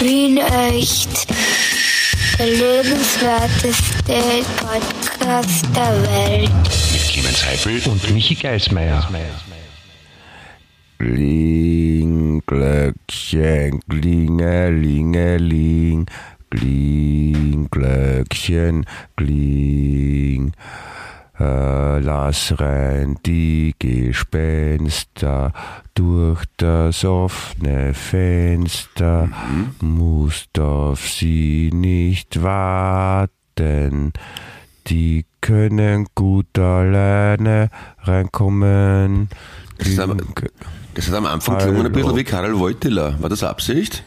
Wien echt. Der lebenswerteste Podcast der Welt. Mit Clemens Heifel und Michi Geismeier. Kling, Glöckchen, klingelingeling, kling, Glöckchen, kling. Äh, lass rein die Gespenster durch das offene Fenster, musst auf sie nicht warten, die können gut alleine reinkommen. Das ist Das am Anfang gelungen ein bisschen Hallo. wie Karl Wojtyla. War das Absicht?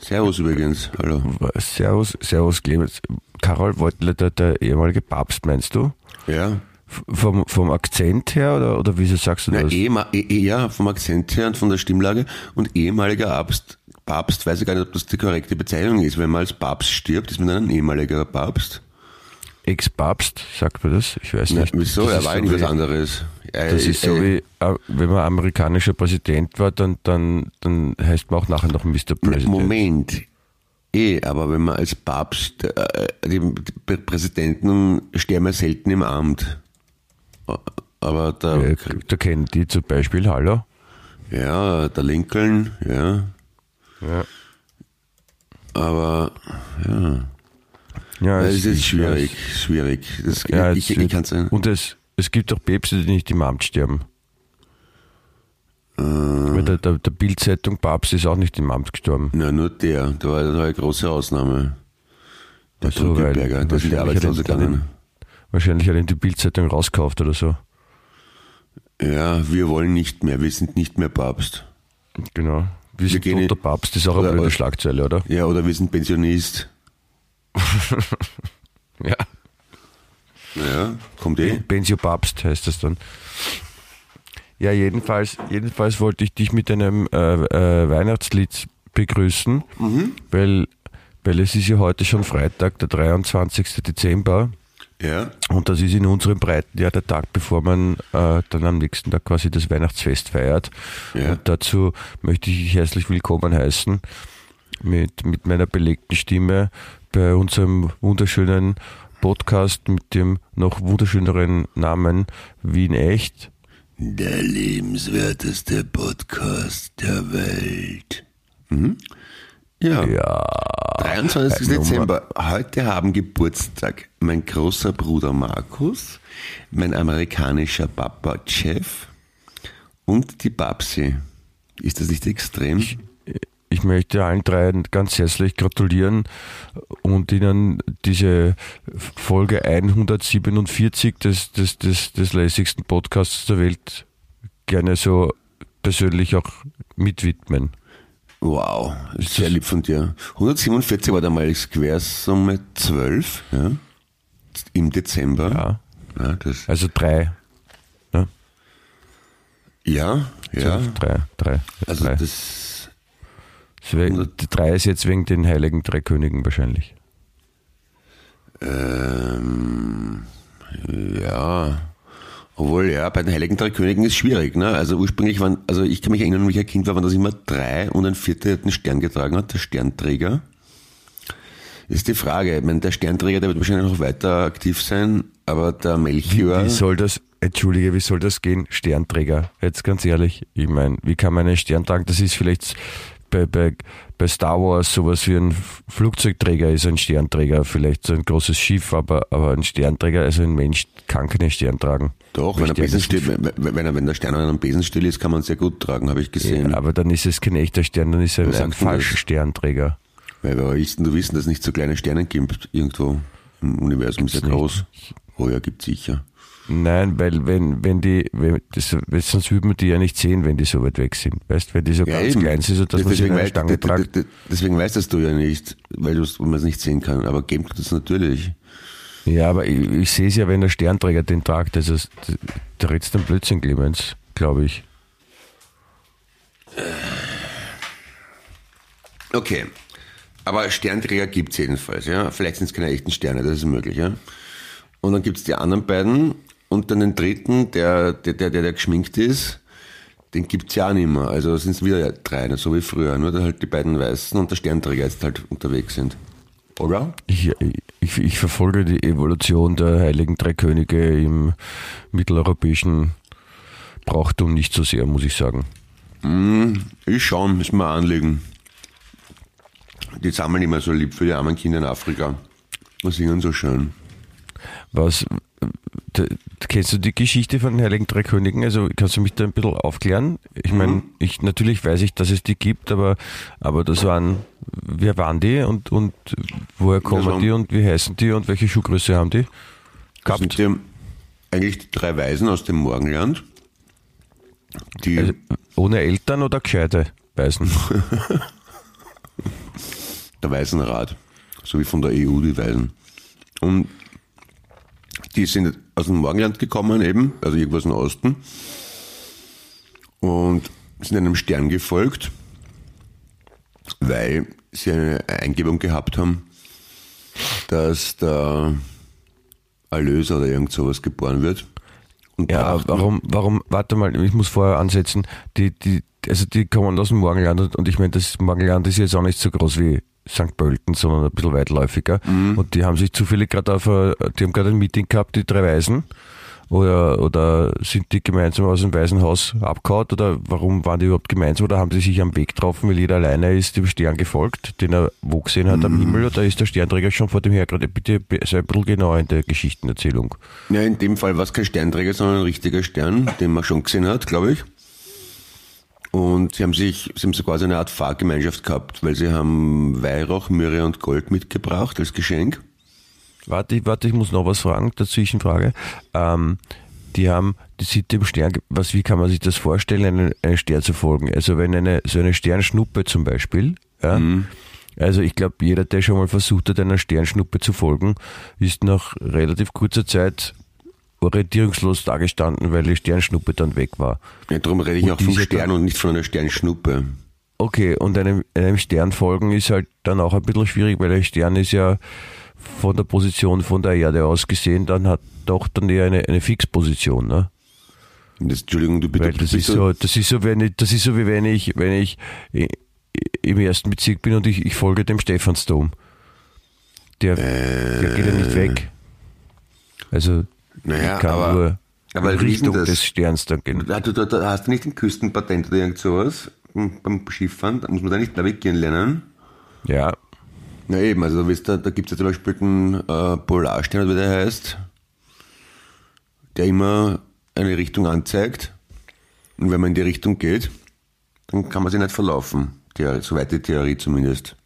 Servus übrigens. Hallo. Servus, Servus Clemens. Karol Wojtyla, der, der ehemalige Papst, meinst du? Ja. Vom, vom Akzent her oder, oder wieso sagst du Na, das? ehema, eh, eh, ja, vom Akzent her und von der Stimmlage. Und ehemaliger Papst, Papst, weiß ich gar nicht, ob das die korrekte Bezeichnung ist. Wenn man als Papst stirbt, ist man dann ein ehemaliger Papst. Ex-Papst, sagt man das? Ich weiß Na, nicht. wieso? Das Er ist war so irgendwas anderes. Äh, Das ist so äh, wie, äh, wenn man amerikanischer Präsident war, dann, dann, dann heißt man auch nachher noch Mr. President. Moment. Eh, aber wenn man als Papst, äh, die die Präsidenten sterben ja selten im Amt. Aber der, Äh, Der Kennedy zum Beispiel, hallo? ja, der Lincoln, ja. Ja. Aber, ja. Ja, Es ist schwierig, weiß. schwierig. Das, Ja, ich, ich, ich kann's. Und es, es gibt auch Päpste, die nicht im Amt sterben. Äh. Weil der, der, der Bildzeitung Papst ist auch nicht im Amt gestorben. Na, nur der. Da war, da war eine große Ausnahme. Der Ach so, weil Drückelberger, der ist in die wahrscheinlich hat er Arbeitslose gegangen. Wahrscheinlich hat ihn die Bildzeitung rauskauft oder so. Ja, wir wollen nicht mehr, wir sind nicht mehr Papst. Genau. Wir sind gehen in- Papst, das ist auch eine blöde Schlagzeile, oder? Ja, oder wir sind Pensionist. Ja. Ja, kommt eh. Benzio Papst heißt das dann. Ja, jedenfalls, jedenfalls wollte ich dich mit einem äh, äh, Weihnachtslied begrüßen, weil, weil es ist ja heute schon Freitag, der 23. Dezember. Ja, Und das ist in unserem Breiten ja der Tag, bevor man äh, dann am nächsten Tag quasi das Weihnachtsfest feiert. Ja. Und dazu möchte ich dich herzlich willkommen heißen mit, mit meiner belegten Stimme bei unserem wunderschönen Podcast mit dem noch wunderschöneren Namen Wien Echt. der lebenswerteste Podcast der Welt. Mhm. Ja. Ja, 23. Nummer- Dezember. Heute haben Geburtstag mein großer Bruder Markus, mein amerikanischer Papa Jeff und die Babsi. Ist das nicht extrem? ich möchte allen dreien ganz herzlich gratulieren und ihnen diese Folge 147 des, des, des, des lässigsten Podcasts der Welt gerne so persönlich auch mitwidmen. Wow, sehr lieb von dir. 147 war damals Quersumme 12, ja? Im Dezember. Ja. Ja, Also drei. Ne? ja, ja. Drei, drei. Also drei. das, Die drei ist jetzt wegen den heiligen drei Königen wahrscheinlich. ähm, ja. Obwohl, ja, bei den Heiligen Drei Königen ist schwierig, ne? Also ursprünglich waren, also ich kann mich erinnern, wie ich ein Kind war, waren das immer drei und ein vierter hat einen Stern getragen hat, der Sternträger. Ist die Frage. Ich meine, der Sternträger, der wird wahrscheinlich noch weiter aktiv sein, aber der Melchior. Wie soll das, entschuldige, wie soll das gehen? Sternträger. Jetzt ganz ehrlich, ich meine, wie kann man einen Stern tragen? Das ist vielleicht bei, bei, bei Star Wars sowas wie ein Flugzeugträger ist ein Sternträger, vielleicht so ein großes Schiff, aber, aber ein Sternträger, also ein Mensch kann keinen Stern tragen. Doch, wenn, er Stern Besenstiel, wenn, wenn, er- wenn der Stern an einem Besenstiel ist, kann man sehr gut tragen, habe ich gesehen. Ja, aber dann ist es kein echter Stern, dann ist er ein falscher? Sternträger. Weil wir wissen, du wissen, dass es nicht so kleine Sterne gibt irgendwo im Universum, sehr groß. Oh ja, gibt sicher. Nein, weil wenn, wenn die, wenn, das, sonst würde man die ja nicht sehen, wenn die so weit weg sind. Weißt, wenn die so ganz eben. klein sind, so dass man sie in einer Stange tragt. de- deswegen weißt das du ja nicht, weil man es nicht sehen kann. Aber geben es natürlich. Ja, aber ich, ich sehe es ja, wenn der Sternträger den tragt. Also, es- der redst dann Blödsinn, Clemens, glaube ich. Okay. Aber Sternträger gibt es jedenfalls, ja. Vielleicht sind es keine echten Sterne, das ist möglich, ja. Und dann gibt es die anderen beiden und dann den dritten, der, der, der, der, der geschminkt ist, Den gibt's ja auch nicht mehr. Also sind es wieder drei, so wie früher. Nur dass halt die beiden Weißen und der Sternträger jetzt halt unterwegs sind. Oder? Ich, ich, ich verfolge die Evolution der Heiligen Drei Könige im mitteleuropäischen Brauchtum nicht so sehr, muss ich sagen. Ich schauen, müssen wir anlegen. Die sammeln immer so lieb für die armen Kinder in Afrika. Und singen so schön. Was, kennst du die Geschichte von den Heiligen Drei Königen? Also kannst du mich da ein bisschen aufklären? Ich meine, ich, natürlich weiß ich, dass es die gibt, aber, aber das waren, wer waren die und, und woher kommen waren- die und wie heißen die und welche Schuhgröße haben die? Das sind Gehabt? die, eigentlich die drei Weisen aus dem Morgenland. Die, Also, ohne Eltern oder gescheite Weisen? der Waisenrat, so wie von der EU die Weisen. Und die sind aus dem Morgenland gekommen eben, also irgendwas im Osten, und sind einem Stern gefolgt, weil sie eine Eingebung gehabt haben, dass der Erlöser oder irgend sowas geboren wird. Und Ja, warum, warum, warte mal, ich muss vorher ansetzen, die, die, also die kommen aus dem Morgenland und- und ich meine, das Morgenland ist jetzt auch nicht so groß wie St. Pölten, sondern ein bisschen weitläufiger. Und die haben sich zufällig gerade auf, ein- die haben gerade ein Meeting gehabt, die drei Weisen. Oder, oder sind die gemeinsam aus dem Waisenhaus abgehauen oder warum waren die überhaupt gemeinsam oder haben sie sich am Weg getroffen, weil jeder alleine ist dem Stern gefolgt, den er wo gesehen hat am Himmel oder ist der Sternträger schon vor dem her gerade? Bitte sei ein bisschen genauer in der Geschichtenerzählung. Ja, in dem Fall war es kein Sternträger, sondern ein richtiger Stern, den man schon gesehen hat, glaube ich. Und sie haben sich, sie haben sogar so eine Art Fahrgemeinschaft gehabt, weil sie haben Weihrauch, Myrrhe und Gold mitgebracht als Geschenk. Warte, ich- warte, ich muss noch was fragen, dazwischen Frage. Ähm, die haben, die sind dem Stern, was, wie kann man sich das vorstellen, einen, einen Stern zu folgen? Also wenn eine, so eine Sternschnuppe zum Beispiel, ja, also ich glaube, jeder, der schon mal versucht hat, einer Sternschnuppe zu folgen, ist nach relativ kurzer Zeit orientierungslos dagestanden, weil die Sternschnuppe dann weg war. Ja, darum rede ich Und auch vom Stern und nicht von einer Sternschnuppe. Okay, und einem, einem Stern folgen ist halt dann auch ein bisschen schwierig, weil der Stern ist ja von der Position von der Erde aus gesehen, dann hat doch dann eher eine, eine Fixposition, ne? Das, Entschuldigung, du bitte. Weil das bist ist so, das ist so, wenn ich, das ist so wie wenn ich, wenn ich im ersten Bezirk bin und ich, ich folge dem Stephansdom. Der, der geht ja nicht weg. Also Naja, kann aber- nur aber in Richtung das? des Sterns dann gehen. Da, da, da hast du nicht ein Küstenpatent oder irgend sowas beim Skifahren? Da muss man da nicht navigieren lernen? Ja, Na eben, also da, da gibt es ja zum Beispiel den äh, Polarstern, oder wie der heißt, der immer eine Richtung anzeigt. Und wenn man in die Richtung geht, dann kann man sich nicht verlaufen. Theorie, soweit die Theorie zumindest.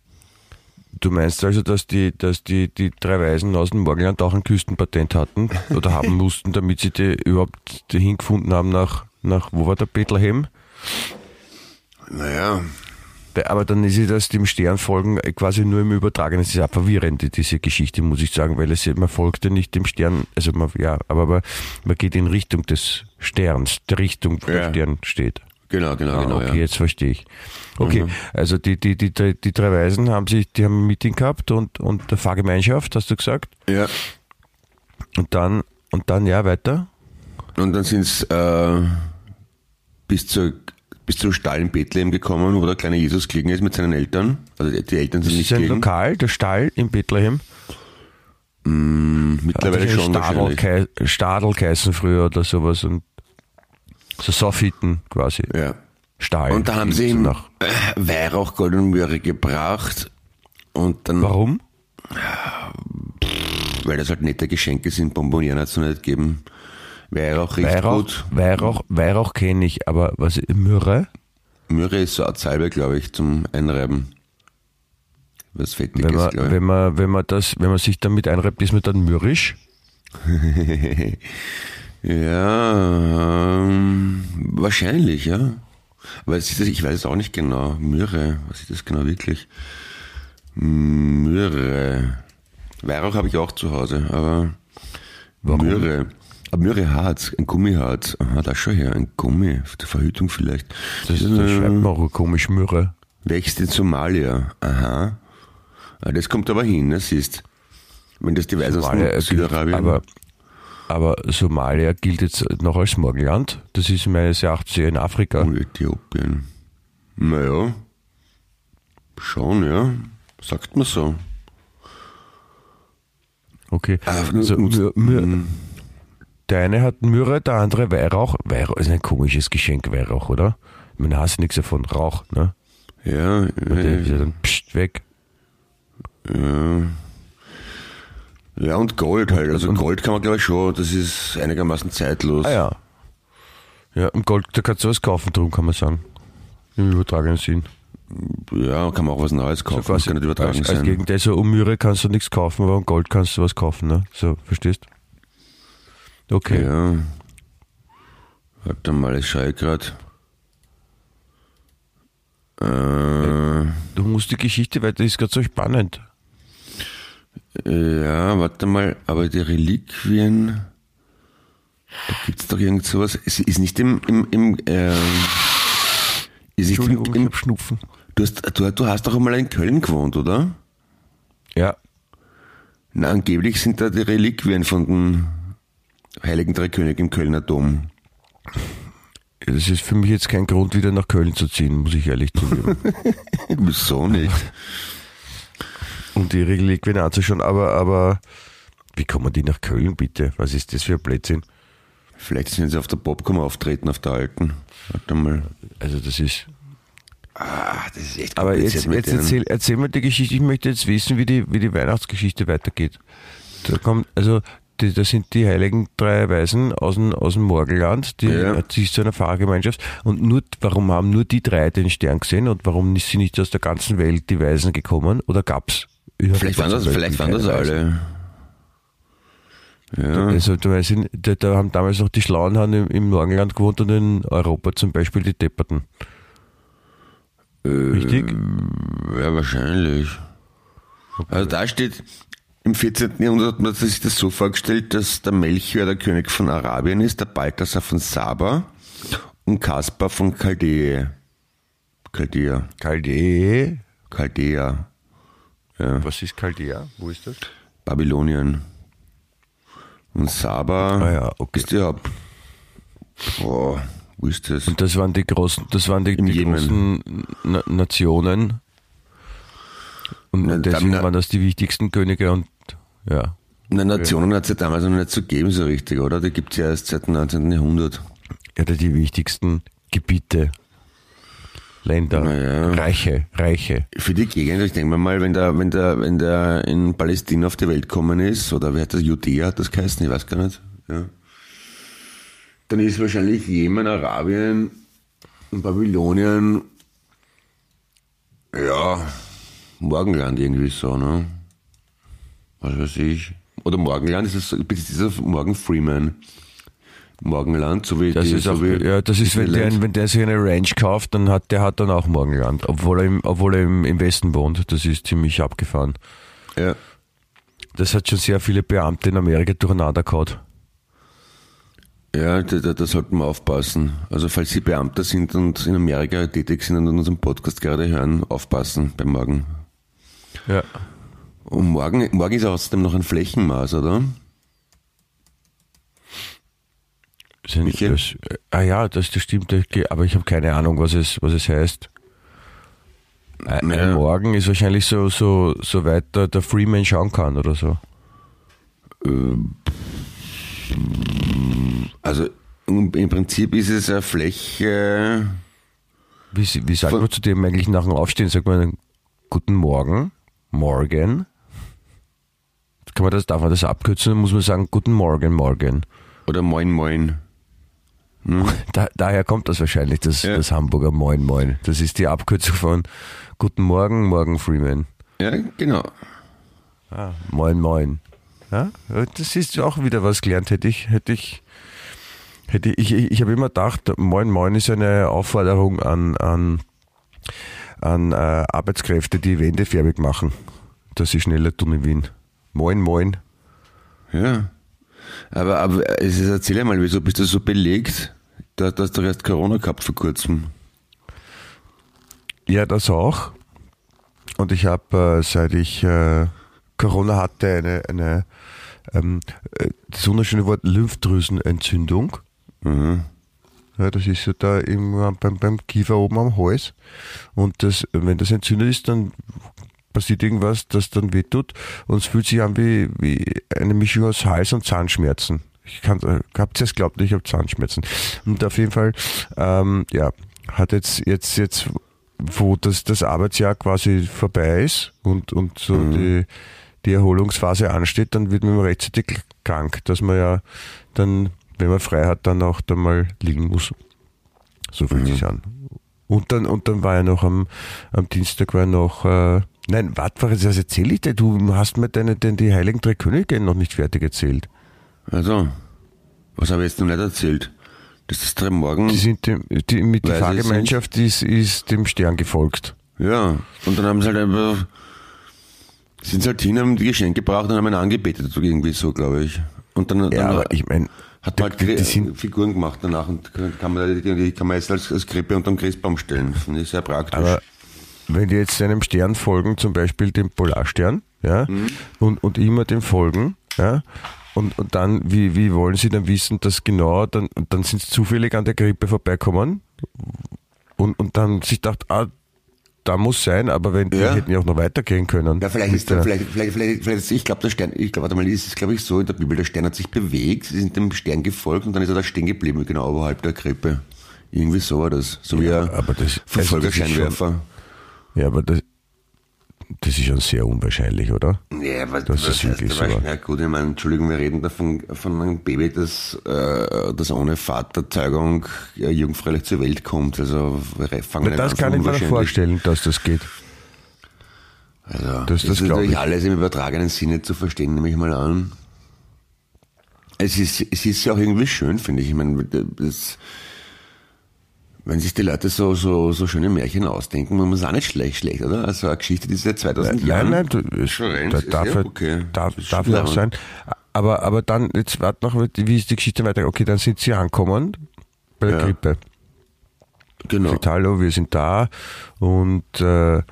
Du meinst also, dass die, dass die, die drei Weisen aus dem Morgenland auch ein Küstenpatent hatten oder haben mussten, damit sie die überhaupt dahin gefunden haben nach, nach, wo war der Bethlehem? Naja, Aber dann ist ja das dem Stern folgen quasi nur im Übertragenen. Es ist auch verwirrend, die- diese Geschichte, muss ich sagen, weil es, man folgt ja nicht dem Stern, also man, ja, aber, aber man geht in Richtung des Sterns, der Richtung, wo der Ja. Stern steht. Genau, genau, Ah, genau. okay, ja. jetzt verstehe ich. Okay, also die, die, die, die, drei Weisen haben sich, die haben ein Meeting gehabt und, und der Fahrgemeinschaft, hast du gesagt? ja. Und dann, und dann, ja, weiter? Und dann sind es äh, bis, zur, bis zum Stall in Bethlehem gekommen, wo der kleine Jesus gelegen ist mit seinen Eltern. Also die, Eltern sind Das nicht ist ein gelegen. Lokal, der Stall in Bethlehem. Mittlerweile Hat schon Stadel, wahrscheinlich. Stadel geheißen früher oder sowas und so Sofiten quasi. Ja. Stall. Und da haben sie ihm nach. äh, Weihrauch, Gold und Möhre gebracht. Und dann, Warum? weil das halt nette Geschenke sind, Bonbonieren hat es noch nicht gegeben. Weihrauch riecht Weihrauch, gut. Weihrauch, Weihrauch kenne ich, aber was, Myrrhe? Möhre ist so eine Salbe, glaube ich, zum Einreiben. Was Wenn Fettiges, man, glaube wenn man, wenn man das, wenn man sich damit einreibt, ist man dann mürrisch? Ja, ähm, wahrscheinlich, ja. Aber es ist, ich weiß es auch nicht genau. Möhre, was ist das genau wirklich? Möhre. Weihrauch habe ich auch zu Hause, aber Warum? Möhre. Aber Möhreharz, ein Gummiharz. Aha, da schau her, ein Gummi, zur Verhütung vielleicht. Das, das äh, schreibt man auch komisch Myrrhe. Wächst in Somalia. Aha. Ah, Das kommt aber hin, ne, siehst. Wenn das die Weisen aus Südarabien. Aber, Aber Somalia gilt jetzt noch als Morgenland. Das ist meines Erachtens eher in Afrika. Und Äthiopien. Naja. Schon, ja. Sagt man so. Okay. Ah, Also, und- Mür, der eine hat Myrrhe, der andere Weihrauch. Weihrauch ist ein komisches Geschenk, Weihrauch, oder? Meine, hast nichts davon. Rauch, ne? Ja, Der ist ja äh, dann pst, weg. ja. Ja, und Gold halt. Also und- Gold kann man glaube ich schon, das ist einigermaßen zeitlos. Ah ja. Ja, im Gold, da kannst du was kaufen, drum kann man sagen. Im übertragenen Sinn. Ja, kann man auch was Neues kaufen, das kann nicht übertragen als, als sein. Gegenteil, so um Myrrhe kannst du nichts kaufen, aber um Gold kannst du was kaufen, ne? So, verstehst? Okay. Ja. Warte mal, ich schaue gerade. Äh, Du musst die Geschichte weiter, ist gerade so spannend. Ja, warte mal, aber die Reliquien, da gibt's doch irgend sowas. Es ist nicht im, im, im äh, ist nicht im, ich im, hab Schnupfen. du, hast, du, du hast doch einmal in Köln gewohnt, oder? Ja, Na, angeblich sind da die Reliquien von den Heiligen Drei König im Kölner Dom. das ist für mich jetzt kein Grund, wieder nach Köln zu ziehen, muss ich ehrlich zugeben. Wieso nicht? Und die Reliquien anzuschauen, aber, aber wie kommen die nach Köln bitte? Was ist das für ein Blödsinn? Vielleicht sind sie auf der Popcom auftreten, auf der alten. Warte mal. Also das ist. Ah, das ist echt Aber jetzt, jetzt erzähl, erzähl mal die Geschichte. Ich möchte jetzt wissen, wie die, wie die Weihnachtsgeschichte weitergeht. Da kommt, also die, da sind die heiligen drei Weisen aus dem, aus dem Morgenland, die Ja. hat sich zu einer Pfarrgemeinschaft. Und nur, warum haben nur die drei den Stern gesehen und warum sind nicht aus der ganzen Welt die Weisen gekommen? Oder gab's? Vielleicht waren das, vielleicht waren das alle. Ja. Also da, weiß ich, da, da haben damals noch die Schlauen haben im, im Morgenland gewohnt und in Europa zum Beispiel die Depperten. Richtig? Ja, wahrscheinlich. Also da steht, im 14. Jahrhundert hat man sich das so vorgestellt, dass der Melchior der König von Arabien ist, der Balthasar von Saba und Kaspar von Chaldee. Chaldea. Chaldee. Chaldea. Ja, Was ist Chaldea? Wo ist das? Babylonien. Und Saba Ah ja, okay. ist ja, boah, wo ist das? Und das waren die großen, das waren die, die großen Na Nationen. Und Na, deswegen waren das die wichtigsten Könige und ja. Na, Nationen hat es ja damals noch nicht so gegeben, so richtig, oder? Die gibt es ja erst seit dem 19. Jahrhundert. Ja, die wichtigsten Gebiete. Länder. Naja. Reiche, Reiche. Für die Gegend, ich denke mir mal, wenn der, wenn der, wenn der in Palästina auf die Welt gekommen ist, oder wer hat das, Judäa hat das geheißen, ich weiß gar nicht, ja. Dann ist wahrscheinlich Jemen, Arabien und Babylonien, ja, Morgenland irgendwie so, ne? Was weiß ich. Oder Morgenland, ist das, ist dieser Morgan Freeman. Morgenland, so wie Das die, ist so auch, wie ja, das ist, wenn der, wenn der sich eine Ranch kauft, dann hat der hat dann auch Morgenland, obwohl er im, obwohl er im, im Westen wohnt. Das ist ziemlich abgefahren. Ja. Das hat schon sehr viele Beamte in Amerika durcheinander gehauen. Ja, da, da, da sollten wir aufpassen. Also falls Sie Beamter sind und in Amerika tätig sind und unseren Podcast gerade hören, aufpassen beim Morgen. Ja. Und morgen, morgen ist außerdem noch ein Flächenmaß, oder? Sind das, äh, ah ja, das, das stimmt, aber ich habe keine Ahnung, was es, was es heißt. Ein, Ja. ein Morgen ist wahrscheinlich so, so, so weit der, der Freeman schauen kann oder so. Also im Prinzip ist es eine Fläche. Wie, wie sagt man zu dem eigentlich nach dem Aufstehen? Sagt man Guten Morgen, Morgen. Kann man das, darf man das abkürzen? Dann muss man sagen Guten Morgen, Morgen. Oder Moin Moin. Da, daher kommt das wahrscheinlich, das, Ja. das Hamburger Moin Moin. Das ist die Abkürzung von Guten Morgen, Morgen Freeman. Ja, genau. Ah, moin, moin. Ja, das ist auch wieder was gelernt, hätte ich, hätte ich, hätte ich, ich, ich habe immer gedacht, moin, moin ist eine Aufforderung an, an, an äh, Arbeitskräfte, die Wände färbig machen, dass sie schneller tun in Wien. Moin, moin. Ja. Aber, aber ist, erzähl mal, wieso bist du so belegt? Du, du hast doch erst Corona gehabt vor kurzem. Ja, das auch. Und ich habe, äh, seit ich äh, Corona hatte, eine, eine, ähm, äh, das wunderschöne Wort Lymphdrüsenentzündung. Mhm. Ja, das ist ja da im, beim, beim Kiefer oben am Hals. Und das, wenn das entzündet ist, dann passiert irgendwas, das dann wehtut. Und es fühlt sich an wie, wie eine Mischung aus Hals- und Zahnschmerzen. Ich kann, äh, habt ihr es glaubt, ich habe Zahnschmerzen. Und auf jeden Fall, ähm, ja, hat jetzt, jetzt, jetzt, wo das, das Arbeitsjahr quasi vorbei ist und, und so die, die Erholungsphase ansteht, dann wird man rechtzeitig krank, dass man ja dann, wenn man frei hat, dann auch da mal liegen muss. So fühlt sich an. Und dann, und dann war ja noch am, am Dienstag war noch, äh, nein, warte, was erzähle ich dir? Du hast mir deine, denn die Heiligen Drei Könige noch nicht fertig erzählt. Also, was habe ich jetzt noch nicht erzählt? Dass das drei Morgen. Die sind dem, die, mit der Fahrgemeinschaft ist, ist dem Stern gefolgt. Ja, und dann haben sie halt einfach. Sind sie halt hin, haben die Geschenke gebraucht und haben ihn angebetet, irgendwie so, glaube ich. Und dann, Ja, dann ich meine, hat man halt die- sind- Figuren gemacht danach und kann man, die, die kann man jetzt als, als Krippe unterm Christbaum stellen. Finde ich sehr praktisch. aber wenn die jetzt einem Stern folgen, zum Beispiel dem Polarstern, ja, Mhm. und, und immer dem folgen, ja, und, und dann, wie, wie wollen sie dann wissen, dass genau, dann, dann sind sie zufällig an der Grippe vorbeikommen und, und dann sich gedacht, ah, da muss sein, aber wenn die Ja. hätten ja auch noch weitergehen können. Ja, vielleicht ist der- vielleicht, vielleicht, vielleicht, vielleicht, ich glaube, der Stern, ich glaube, warte mal, ist es, glaube ich, so in der Bibel, der Stern hat sich bewegt, sie sind dem Stern gefolgt und dann ist er da stehen geblieben, genau oberhalb der Krippe. Irgendwie so war das. So wie Ja, ein aber das- Verfolgerscheinwerfer. Ja, aber das, das ist schon sehr unwahrscheinlich, oder? Ja, was, Das ist wirklich aber, so. ja gut, ich meine, Entschuldigung, wir reden da von, von einem Baby, das, äh, das ohne Vaterzeugung äh, jungfräulich zur Welt kommt. Also wir fangen nicht das an kann ich mir vorstellen, dass das geht. Also, Das- das, ist natürlich ich. alles im übertragenen Sinne zu verstehen, nehme ich mal an. Es ist, es ist ja auch irgendwie schön, finde ich. Ich meine, das, wenn sich die Leute so, so, so schöne Märchen ausdenken, man ist auch nicht schlecht, schlecht, oder? Also eine Geschichte, die seit 2000 Nein, Jahren nein, du, es, Florenz da ist darf, ja okay. darf, Das ist darf auch sein. Aber, aber dann, jetzt warte noch, wie ist die Geschichte weiter? Okay, dann sind sie angekommen bei der Ja. Grippe. Genau. Sagt, hallo, wir sind da und äh,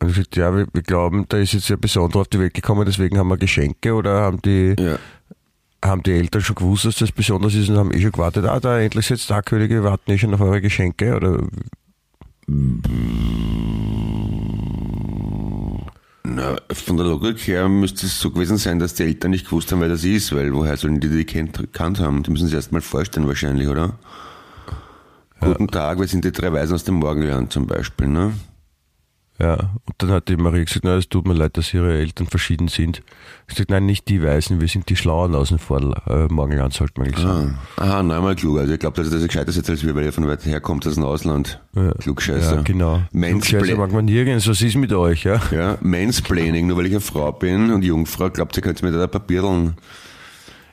und gesagt, ja, wir, wir glauben, da ist jetzt ein Besonderer auf die Welt gekommen, deswegen haben wir Geschenke oder haben die, Ja. Haben die Eltern schon gewusst, dass das besonders ist und haben eh schon gewartet, ah, da endlich jetzt da Könige, wir warten eh schon auf eure Geschenke oder Na, von der Logik her müsste es so gewesen sein, dass die Eltern nicht gewusst haben, wer das ist, weil woher sollen die die gekannt haben? Die müssen sich erst mal vorstellen wahrscheinlich, oder? Guten Tag, wir sind die drei Weisen aus dem Morgenland zum Beispiel, ne? Ja, und dann hat die Marie gesagt, na, es tut mir leid, dass ihre Eltern verschieden sind. Ich gesagt, nein, nicht die Weißen, wir sind die Schlauen außen vor äh, Morgenland, sollte man eigentlich sagen. Ah, aha, neunmal klug. Also ich glaube, dass das gescheiter ist jetzt als wir, weil er von weit her kommt aus dem Ausland. Ja. Klugscheißer. Ja, genau. Klugscheißer mag man nirgends, was ist mit euch, ja? ja, Mansplaining, nur weil ich eine Frau bin und Jungfrau, glaubt ihr, könnt mir da papiereln.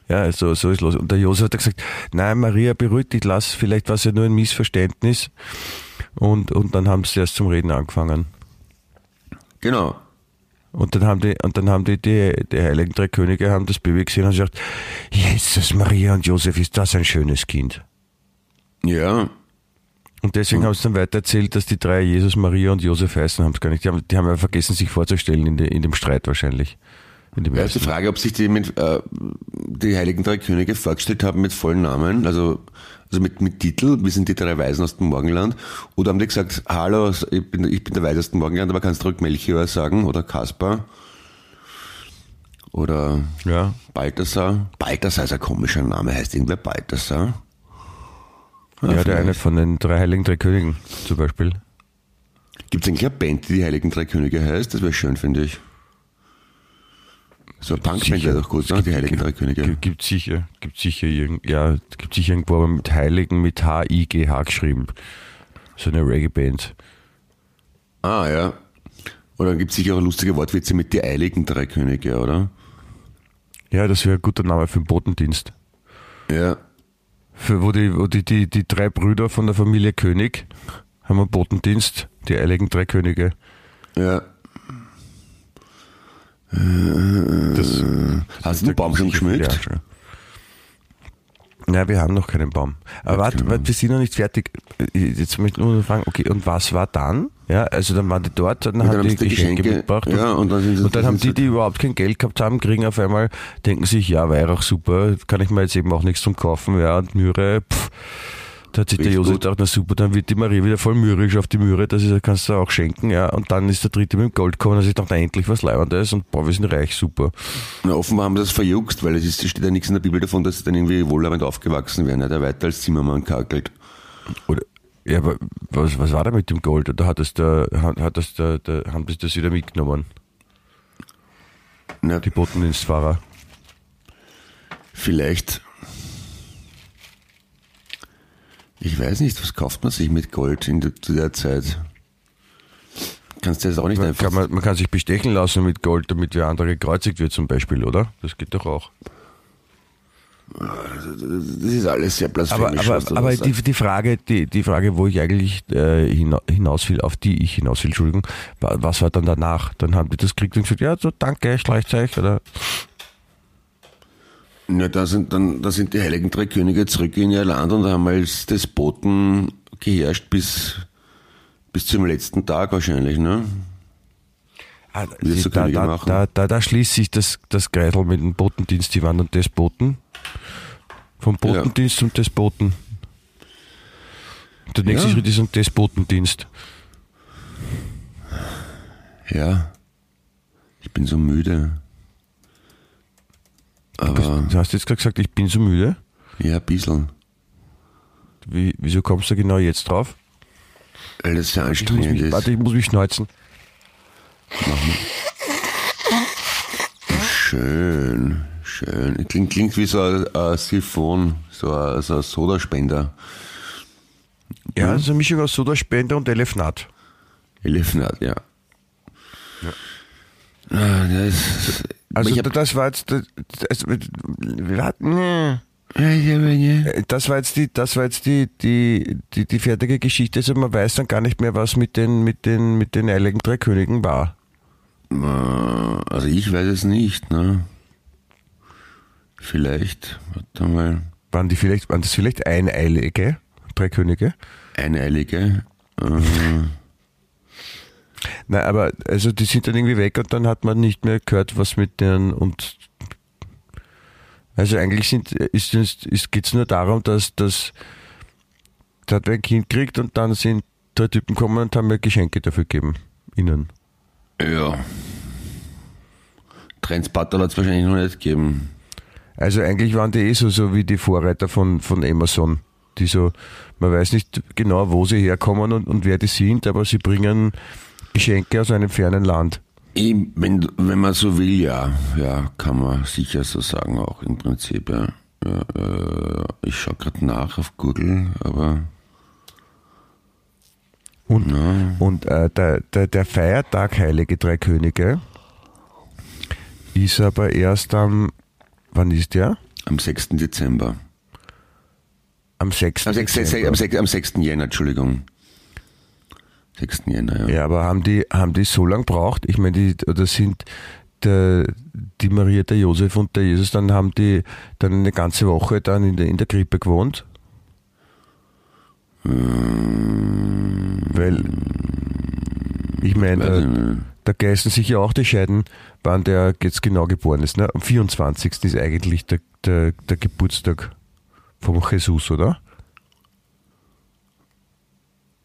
Ja, so, so ist los. Und der Josef hat gesagt, nein, Maria, beruhigt dich, lass, vielleicht war es ja nur ein Missverständnis. Und, und dann haben sie erst zum Reden angefangen. Genau. Und dann haben die, und dann haben die, die, die Heiligen Drei Könige haben das Baby gesehen und gesagt, Jesus, Maria und Josef, ist das ein schönes Kind. Ja, Und deswegen haben sie dann weiter erzählt, dass die drei Jesus, Maria und Josef heißen, haben es gar nicht. Die haben, die haben ja vergessen, sich vorzustellen in, de, in dem Streit wahrscheinlich. Ja, ist die. Frage, ob sich die mit äh, die Heiligen Drei Könige vorgestellt haben mit vollen Namen, also also mit, mit Titel, wir sind die drei Weisen aus dem Morgenland, oder haben die gesagt, hallo, ich bin, ich bin der Weise aus dem Morgenland, aber kannst du ruhig Melchior sagen oder Kaspar oder Ja. Balthasar. Balthasar ist ein komischer Name, heißt irgendwer Balthasar? ja, der eine von den drei Heiligen Drei Königen zum Beispiel. Gibt es eigentlich eine Band, die die Heiligen Drei Könige heißt? Das wäre schön, finde ich. So eine Punkband wäre doch gut, ne? die Heiligen Drei Könige. Gibt, sicher, gibt sicher irgend, ja, gibt sicher irgendwo aber mit Heiligen mit H-I-G-H geschrieben. So eine Reggae-Band. Ah, ja. Oder gibt es sicher auch lustige Wortwitze mit die Eiligen Drei Könige, oder? Ja, das wäre ein guter Name für den Botendienst. Ja. Für, wo die, wo die, die, die drei Brüder von der Familie König haben einen Botendienst, die Heiligen Drei Könige. Ja. Das, Hast du den Baum schon geschmückt? Nein, wir haben noch keinen Baum. Aber warte, warte, wir sind noch nicht fertig. Jetzt möchte ich nur noch fragen, okay, und was war dann? Ja, also dann waren die dort, dann dann haben die die Geschenke, Geschenke, mitgebracht. ja, und dann sind sie- und dann haben die, die überhaupt kein Geld gehabt haben, kriegen auf einmal, denken sich, ja, Weihrauch super, kann ich mir jetzt eben auch nichts zum kaufen, ja, und Möhre, pff. Da hat sich der Riecht Josef gedacht, na super, dann wird die Marie wieder voll mürrisch auf die Möhre, das ist, kannst du auch schenken, ja. Und dann ist der dritte mit dem Gold gekommen, und ich dachte, na, endlich was Leibendes und boah, wir sind reich, super. Na, offenbar haben sie das verjuckt, weil es ist, es steht ja nichts in der Bibel davon, dass sie dann irgendwie wohlhabend aufgewachsen wären. Ja, der weiter als Zimmermann kakelt. Oder, ja, aber was, was war da mit dem Gold? Oder hat das der, hat, hat das der, der, haben sie das wieder mitgenommen, Na, die Botendienstfahrer? vielleicht. Ich weiß nicht, was kauft man sich mit Gold in der, zu der Zeit? Kannst du das auch nicht Man einfach. kann, man, man kann sich bestechen lassen mit Gold, damit wer andere gekreuzigt wird zum Beispiel, oder? Das geht doch auch. das ist alles sehr Aber, blasphemisch. aber, aber da die, die, Frage, die, die Frage, wo ich eigentlich äh, hina- hinaus will, auf die ich hinaus will, Entschuldigung, wa- was war dann danach? Dann haben die das gekriegt und gesagt, ja, so danke, Streichzeug, oder? Ja, da sind dann, da sind die Heiligen Drei Könige zurück in ihr Land und haben als Despoten geherrscht bis, bis zum letzten Tag wahrscheinlich, ne? Ah, so da, da, da, da, da schließt sich das, das Kreisel mit dem Botendienst, die waren dann Despoten. Vom Ja. Botendienst zum Despoten. Der nächste Ja. Schritt ist ein Despotendienst. Ja. Ich bin so müde. Aber, Du hast jetzt gerade gesagt, ich bin so müde. ja, ein bisschen. Wie, wieso kommst du genau jetzt drauf? Weil das sehr anstrengend mich, ist. warte, ich muss mich schneuzen. Schön, schön. Klingt, klingt wie so ein, ein Siphon, so ein, so ein Sodaspender. Ja, das ist eine Mischung aus Sodaspender und Elefnat. Elefnat, ja. Ah, das, Also ich hab, das war jetzt das, das, wir hatten, nee. ja, das war jetzt die das war jetzt die die die, die fertige Geschichte also man weiß dann gar nicht mehr was mit den mit den mit den heiligen drei Königen war also ich weiß es nicht, ne? Vielleicht, warte mal, waren die vielleicht waren das vielleicht eineilige drei Könige eineilige. Äh, Nein, aber also die sind dann irgendwie weg und dann hat man nicht mehr gehört, was mit denen und also eigentlich sind ist es ist, geht's nur darum, dass dass da hat wer ein Kind kriegt und dann sind drei Typen gekommen und haben mir Geschenke dafür gegeben ihnen. ja. Trendspatter hat es wahrscheinlich noch nicht gegeben. Also eigentlich waren die eh so, so wie die Vorreiter von, von Amazon. Die so, man weiß nicht genau, wo sie herkommen und, und wer die sind, aber sie bringen Geschenke aus einem fernen Land. Wenn, wenn man so will, ja. Ja, kann man sicher so sagen, auch im Prinzip, ja. ja äh, ich schaue gerade nach auf Google, aber Und, und äh, der, der, der Feiertag Heilige Drei Könige ist aber erst am, wann ist der? am 6. Dezember. Am 6. Am 6. Dezember. Am 6. Am 6. Jänner, Entschuldigung. 6. Jänner, ja. Ja, aber haben die, haben die so lange braucht? Ich meine, die, oder sind der, die Maria, der Josef und der Jesus, dann haben die dann eine ganze Woche dann in der, in der Krippe gewohnt? Weil, ich meine, da geißen sich ja auch die Scheiden, wann der jetzt genau geboren ist. Ne? Am 24. ist eigentlich der, der, der Geburtstag vom Jesus, oder?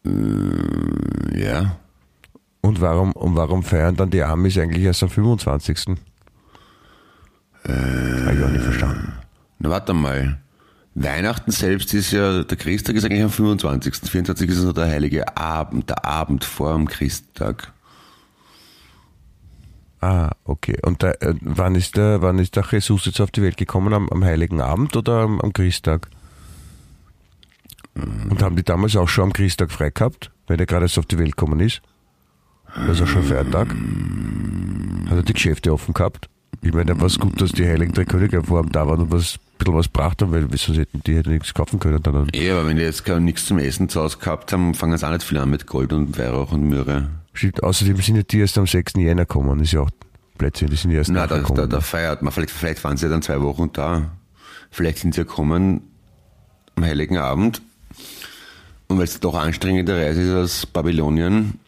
Ja. Und warum, und warum feiern dann die Amis eigentlich erst am 25.? Äh, Habe ich auch nicht verstanden. Na, warte mal. Weihnachten selbst ist ja, der Christtag ist eigentlich am 25. 24. ist nur der heilige Abend, der Abend vor dem Christtag. Ah, okay. Und da, äh, wann, ist der, wann ist der Jesus jetzt auf die Welt gekommen? Am, am Heiligen Abend oder am, am Christtag? Und haben die damals auch schon am Christtag frei gehabt, wenn er gerade erst auf die Welt gekommen ist? Das ist auch schon Feiertag. Hat er die Geschäfte offen gehabt? Ich meine, war es gut, dass die Heiligen Drei Könige vor ihm da waren und was, ein bisschen was gebracht haben, weil sonst hätten die hätten nichts kaufen können. Dann. Ja, aber wenn die jetzt gar nichts zum Essen zu Hause gehabt haben, fangen sie auch nicht viel an mit Gold und Weihrauch und Myrrhe. Stimmt, außerdem sind ja die erst am 6. Jänner gekommen, ist ja auch Blödsinn, die sind erst Na, da, da, da feiert man. Vielleicht, vielleicht waren sie ja dann zwei Wochen da. Vielleicht sind sie ja gekommen am Heiligen Abend. Und weil es doch anstrengende Reise ist aus Babylonien,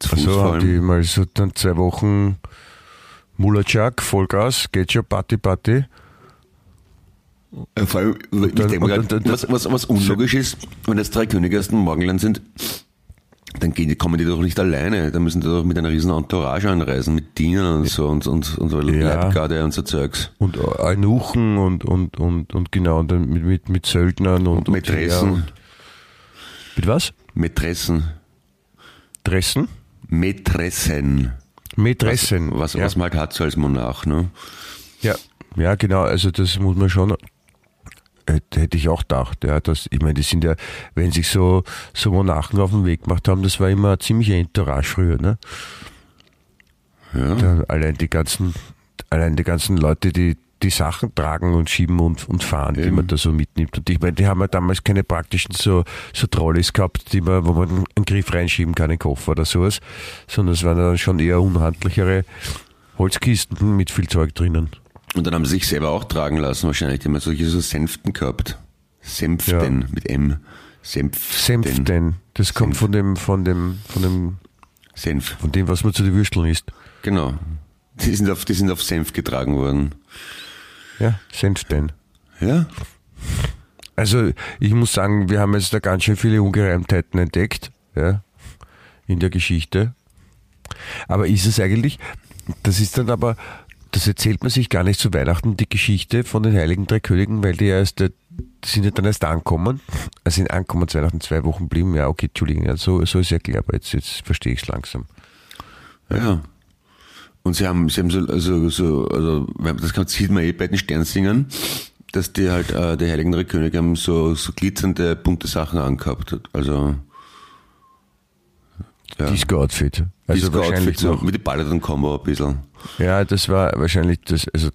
Zu Also haben die mal so dann zwei Wochen Mullerchak, Vollgas, geht schon, Party, Party. Äh, Vor allem, ich dann- denke und- was, was, was unlogisch ist, wenn jetzt drei Könige aus dem Morgenland sind, dann gehen kommen die doch nicht alleine. Da müssen die doch mit einer riesen Entourage anreisen, mit Dienern und so und, und, und so Ja. Leibgarde und so Zeugs. Und Eunuchen und, und, und, und genau, und dann mit, mit, mit Söldnern und, und Mätressen. und- Mit was? Mätressen. Dressen? Mätressen. Mätressen. Was, ja. was man halt hat so als Monarch, ne? Ja, ja, genau. Also das muss man schon. Hätte hätte ich auch gedacht, ja, dass, ich meine, die sind ja, wenn sich so, so Monarchen auf den Weg gemacht haben, das war immer ein ziemlicher Entourage früher, ne? Ja. Da allein die ganzen, allein die ganzen Leute, die die Sachen tragen und schieben und, und fahren, die Eben. man da so mitnimmt. Und ich meine, die haben ja damals keine praktischen so, so Trolleys gehabt, die man, wo man einen Griff reinschieben kann in den Koffer oder sowas, sondern es waren dann schon eher unhandlichere Holzkisten mit viel Zeug drinnen. Und dann haben sie sich selber auch tragen lassen, wahrscheinlich. Die haben solche so Sänften gehabt. Senften Ja. mit M. Senften. Senften. Das kommt Senf. von dem, von dem, von dem, Senf. von dem, was man zu den Würsteln isst. Genau. Die sind auf, die sind auf Senf getragen worden. Ja, Senften. Ja? Also ich muss sagen, wir haben jetzt da ganz schön viele Ungereimtheiten entdeckt, ja, in der Geschichte. Aber ist es eigentlich, das ist dann aber, das erzählt man sich gar nicht zu Weihnachten, die Geschichte von den Heiligen Drei Königen, weil die ja erst, äh, die sind ja dann erst ankommen, also sind ankommen, zu Weihnachten zwei Wochen blieben, ja okay, Entschuldigung, ja, so, so ist ja klar, aber jetzt, jetzt verstehe ich es langsam. Ja. Und sie haben, sie haben so, also, so, also, das sieht man eh bei den Sternsingern, dass die halt, äh, die Heiligen Drei Könige haben so, so glitzernde, bunte Sachen angehabt. Also, ja. Disco-Outfit. Also wahrscheinlich Disco-Outfit, so, noch, mit die Paladin-Combo ein bisschen. Ja, das war wahrscheinlich das, also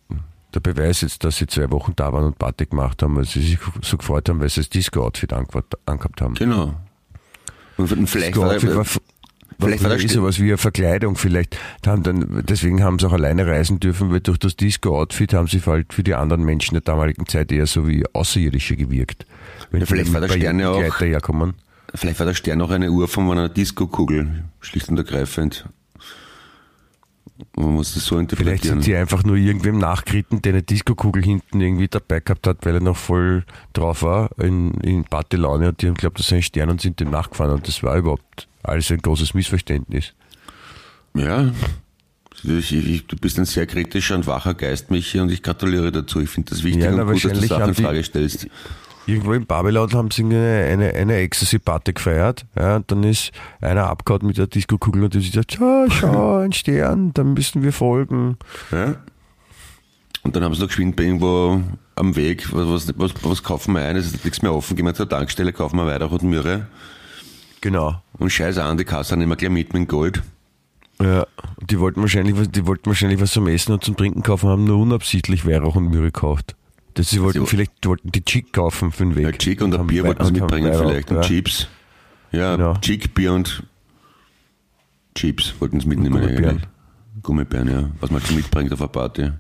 der Beweis jetzt, dass sie zwei Wochen da waren und Party gemacht haben, weil sie sich so gefreut haben, weil sie das Disco-Outfit angehabt haben. Genau. Und, vielleicht Disco-Outfit war, war, war war eh Sti- sowas wie eine Verkleidung vielleicht. Haben dann, deswegen haben sie auch alleine reisen dürfen, weil durch das Disco-Outfit haben sie halt für die anderen Menschen der damaligen Zeit eher so wie Außerirdische gewirkt. Wenn Ja, vielleicht war der auch- herkommen. vielleicht war der Stern auch eine Uhr von einer Disco-Kugel. Schlicht und ergreifend. Man muss das so Vielleicht interpretieren. sind sie einfach nur irgendwem nachgeritten, der eine Disco-Kugel hinten irgendwie dabei gehabt hat, weil er noch voll drauf war in, in Partylaune und die haben glaubt, das sei ein Stern und sind dem nachgefahren und das war überhaupt alles ein großes Missverständnis. Ja, ich, ich, du bist ein sehr kritischer und wacher Geist, Michi, und ich gratuliere dazu. Ich finde das wichtig Ja, und gut, dass du Sachen in Frage stellst. Irgendwo in Babylon haben sie eine, eine, eine Ecstasy-Party gefeiert. Ja, und dann ist einer abgehauen mit der Disco-Kugel und hat gesagt, schau, schau, ein Stern, dann müssen wir folgen. Ja? Und dann haben sie noch geschwind bei irgendwo am Weg, was, was, was, was kaufen wir ein, es ist nichts mehr offen, gehen wir zur Tankstelle, kaufen wir weiter Roten Möhre Genau. und scheiße an, die Kasse nehmen wir gleich mit mit dem Gold. Ja, und die wollten wahrscheinlich, was- die wollten wahrscheinlich was zum Essen und zum Trinken kaufen, haben nur unabsichtlich Weihrauch und Mühre gekauft. Das, sie wollten Sie- vielleicht wollten die Chick kaufen für den Weg. Ja, Chick und ein Haben Bier wollten sie und mitbringen vielleicht und ja. Chips. Ja, Genau. Chick, Bier und Chips wollten sie mitnehmen. Gummibären. Gummibären, ja. Was man mitbringt auf eine Party.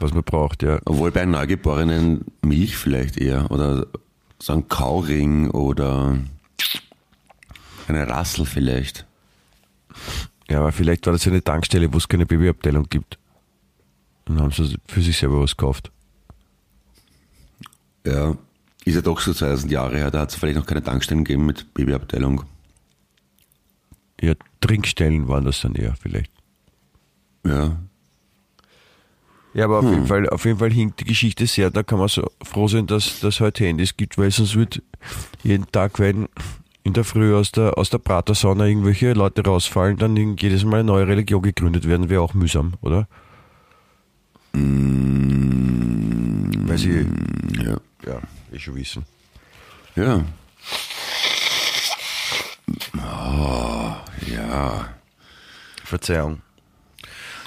Was man braucht, ja. Obwohl bei Neugeborenen Milch vielleicht eher. Oder so ein Kauring oder eine Rassel vielleicht. Ja, aber vielleicht war das eine Tankstelle, wo es keine Babyabteilung gibt. Dann haben sie für sich selber was gekauft. Ja. Ist ja doch so 2000 Jahre her, da hat es vielleicht noch keine Tankstellen gegeben mit Babyabteilung. Ja, Trinkstellen waren das dann eher vielleicht. Ja. Ja, aber auf, jeden Fall, auf jeden Fall hinkt die Geschichte sehr. Da kann man so froh sein, dass dass heute Handys gibt, weil sonst wird jeden Tag, wenn in der Früh aus der, aus der Pratersauna irgendwelche Leute rausfallen, dann jedes Mal eine neue Religion gegründet werden, wäre auch mühsam, oder? Weil sie, Ja. ja, eh schon wissen. Ja. Oh, ja. Verzeihung.